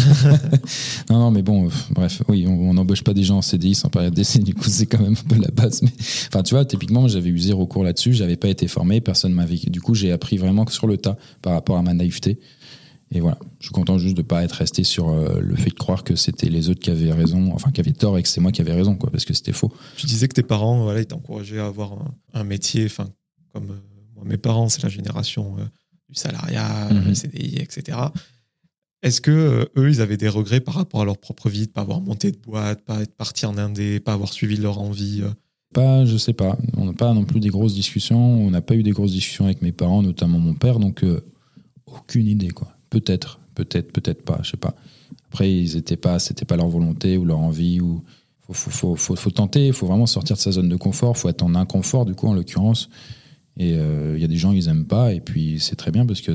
non, non, mais bon, euh, bref, oui, on n'embauche pas des gens en CDI sans période d'essai, du coup c'est quand même un peu la base. Mais, enfin, tu vois, typiquement, j'avais eu zéro cours là-dessus, j'avais pas été formé, personne m'avait. Du coup, j'ai appris vraiment que sur le tas par rapport à ma naïveté. Et voilà, je suis content juste de pas être resté sur euh, le fait de croire que c'était les autres qui avaient raison, enfin qui avaient tort et que c'est moi qui avais raison, quoi, parce que c'était faux. Tu disais que tes parents, voilà, ils t'encourageaient à avoir un, métier, enfin, comme euh, moi, mes parents, c'est la génération euh, du salariat, le CDI, etc. Est-ce que euh, eux, ils avaient des regrets par rapport à leur propre vie, de pas avoir monté de boîte, pas être parti en Indé, pas avoir suivi leur envie Pas, je sais pas. On n'a pas non plus des grosses discussions. On n'a pas eu des grosses discussions avec mes parents, notamment mon père. Donc, euh, aucune idée, quoi. Peut-être, peut-être, peut-être pas. Je sais pas. Après, ils étaient pas, c'était pas leur volonté ou leur envie ou. Faut, faut, faut, faut, faut tenter. Il faut vraiment sortir de sa zone de confort. Faut être en inconfort, du coup, en l'occurrence. Et euh, il y a des gens, ils aiment pas. Et puis, c'est très bien parce que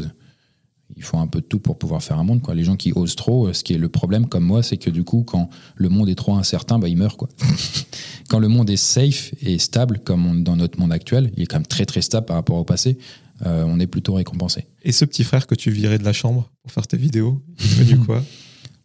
il faut un peu de tout pour pouvoir faire un monde. Quoi. Les gens qui osent trop, euh, ce qui est le problème, comme moi, c'est que du coup, quand le monde est trop incertain, bah, ils meurent. Quoi. quand le monde est safe et stable, comme on- dans notre monde actuel, il est quand même très très stable par rapport au passé, euh, on est plutôt récompensé. Et ce petit frère que tu virais de la chambre pour faire tes vidéos, il est devenu quoi?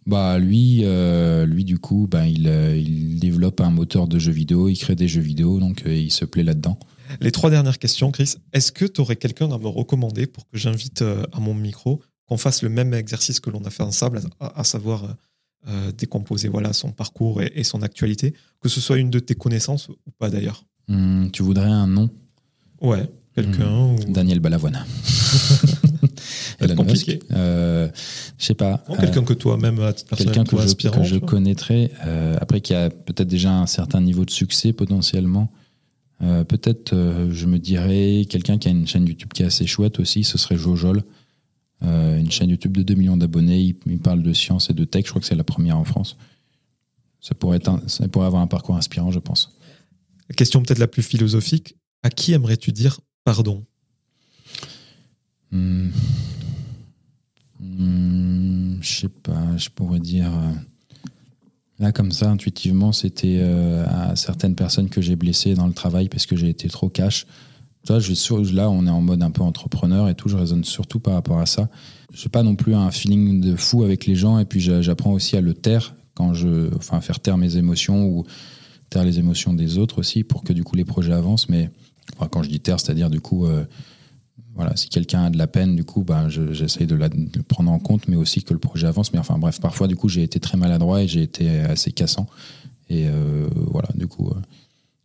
Bah lui, euh, lui du coup, bah, il, euh, il développe un moteur de jeux vidéo, il crée des jeux vidéo, donc euh, il se plaît là-dedans. Les trois dernières questions, Chris. Est-ce que tu aurais quelqu'un à me recommander pour que j'invite euh, à mon micro, qu'on fasse le même exercice que l'on a fait ensemble, à, à savoir euh, euh, décomposer voilà, son parcours et, et son actualité, que ce soit une de tes connaissances ou pas d'ailleurs? Hum, tu voudrais un nom? Ouais, quelqu'un. ou- Daniel Balavoine. Elon compliqué. Musk. Euh, Je sais pas. Euh, quelqu'un que toi-même, quelqu'un que que je connaîtrais, euh, après qui a peut-être déjà un certain niveau de succès potentiellement. Euh, peut-être, euh, je me dirais, quelqu'un qui a une chaîne YouTube qui est assez chouette aussi, ce serait Jojol. Euh, une chaîne YouTube de 2 millions d'abonnés, il, il parle de science et de tech, je crois que c'est la première en France. Ça pourrait, être un- ça pourrait avoir un parcours inspirant, je pense. Question peut-être la plus philosophique. À qui aimerais-tu dire pardon? Hmm. Hmm, je sais pas, je pourrais dire. Là, comme ça, intuitivement, c'était euh, à certaines personnes que j'ai blessées dans le travail parce que j'ai été trop cash. Tu vois, je là, on est en mode un peu entrepreneur et tout, je raisonne surtout par rapport à ça. Je n'ai pas non plus un feeling de fou avec les gens et puis j'a- j'apprends aussi à le taire quand je. Enfin, faire taire mes émotions ou taire les émotions des autres aussi pour que du coup les projets avancent. Mais quand je dis taire, c'est-à-dire du coup. euh, voilà, si quelqu'un a de la peine, du coup, bah, je- j'essaye de, le prendre en compte, mais aussi que le projet avance. Mais enfin, bref, parfois, du coup, j'ai été très maladroit et j'ai été assez cassant. Et euh, voilà, du coup, euh,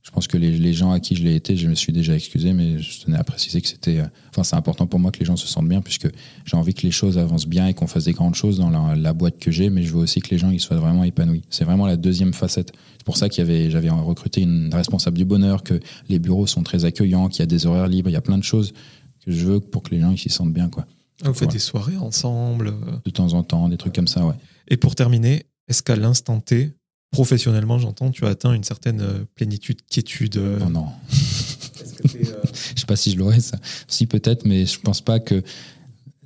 je pense que les, les gens à qui je l'ai été, je me suis déjà excusé, mais je tenais à préciser que c'était. euh, Enfin, c'est important pour moi que les gens se sentent bien, puisque j'ai envie que les choses avancent bien et qu'on fasse des grandes choses dans la, boîte que j'ai, mais je veux aussi que les gens ils soient vraiment épanouis. C'est vraiment la deuxième facette. C'est pour ça avait, j'avais recruté une responsable du bonheur, que les bureaux sont très accueillants, qu'il y a des horaires libres, il y a plein de choses que je veux pour que les gens ils s'y sentent bien, quoi. Ah, Vous faites des soirées ensemble. euh. De temps en temps, des trucs comme ça, ouais. Et pour terminer, est-ce qu'à l'instant T, professionnellement, j'entends, tu as atteint une certaine euh, plénitude, quiétude euh, Non, non. est-ce que euh, Je sais pas si je l'aurais, ça. Si, peut-être, mais je pense pas que.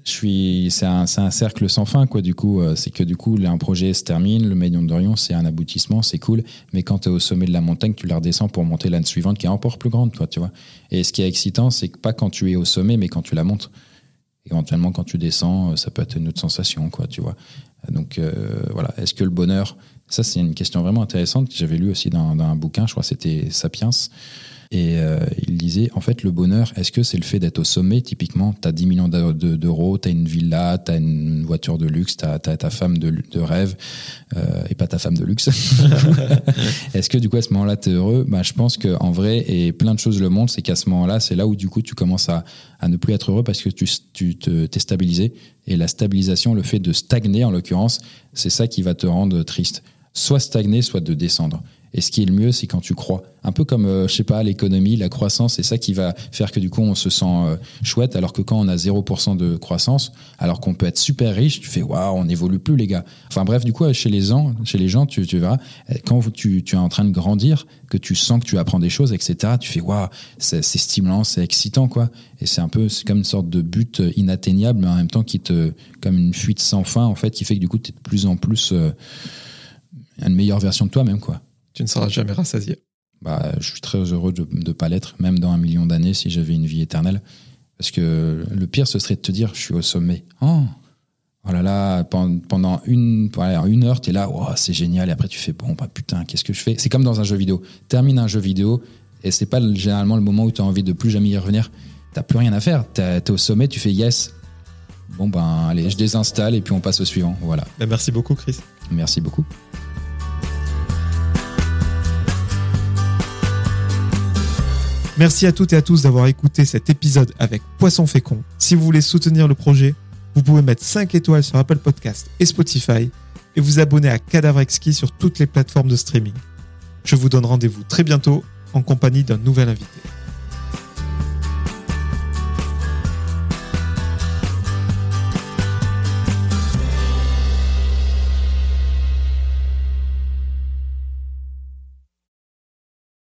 Je suis, c'est un, un cercle sans fin, quoi. Du coup, euh, c'est que du coup, un projet se termine, le Million d'Orion, c'est un aboutissement, c'est cool. Mais quand tu es au sommet de la montagne, tu la redescends pour monter l'année suivante, qui est encore plus grande, toi, tu vois. Et ce qui est excitant, c'est que pas quand tu es au sommet, mais quand tu la montes. Éventuellement, quand tu descends, euh, ça peut être une autre sensation, quoi, tu vois. Donc, euh, voilà. Est-ce que le bonheur, ça, c'est une question vraiment intéressante que j'avais lu aussi dans, dans un bouquin, je crois c'était Sapiens. Et euh, il disait, en fait, le bonheur, est-ce que c'est le fait d'être au sommet? Typiquement, tu as 10 millions d'eu- de- d'euros, tu as une villa, tu as une voiture de luxe, tu as, ta femme de, de rêve, euh, et pas ta femme de luxe. est-ce que du coup, à ce moment-là, tu es heureux? Bah, Je pense qu'en vrai, et plein de choses le montrent, c'est qu'à ce moment-là, c'est là où du coup, tu commences à, à ne plus être heureux parce que tu, tu te, t'es stabilisé. Et la stabilisation, le fait de stagner en l'occurrence, c'est ça qui va te rendre triste. Soit stagner, soit de descendre. Et ce qui est le mieux, c'est quand tu crois. Un peu comme, euh, je sais pas, l'économie, la croissance, c'est ça qui va faire que du coup, on se sent euh, chouette, alors que quand on a 0% de croissance, alors qu'on peut être super riche, tu fais, waouh, on n'évolue plus, les gars. Enfin bref, du coup, chez les gens, chez les gens tu, tu verras, euh, quand tu, es en train de grandir, que tu sens que tu apprends des choses, etc., tu fais, waouh, c'est stimulant, c'est excitant, quoi. Et c'est un peu, c'est comme une sorte de but euh, inatteignable, mais en même temps qui te, comme une fuite sans fin, en fait, qui fait que du coup, tu es de plus en plus euh, une meilleure version de toi-même, quoi tu ne seras jamais rassasié bah, je suis très heureux de ne pas l'être, même dans un million d'années, si j'avais une vie éternelle. Parce que le pire, ce serait de te dire, je suis au sommet. Oh, oh là là, pen- pendant une, une heure, tu es là, oh, c'est génial, et après tu fais, bon, bah putain, qu'est-ce que je fais? C'est comme dans un jeu vidéo. Termine un jeu vidéo, et c'est pas le- généralement le moment où tu as envie de plus jamais y revenir. T'as plus rien à faire, t'es t'es au sommet, tu fais yes. Bon ben allez, je désinstalle et puis on passe au suivant. Voilà. Ben, merci beaucoup Chris. Merci beaucoup. Merci à toutes et à tous d'avoir écouté cet épisode avec Poisson Fécond. Si vous voulez soutenir le projet, vous pouvez mettre 5 étoiles sur Apple Podcast et Spotify et vous abonner à Cadavre Exquis sur toutes les plateformes de streaming. Je vous donne rendez-vous très bientôt en compagnie d'un nouvel invité.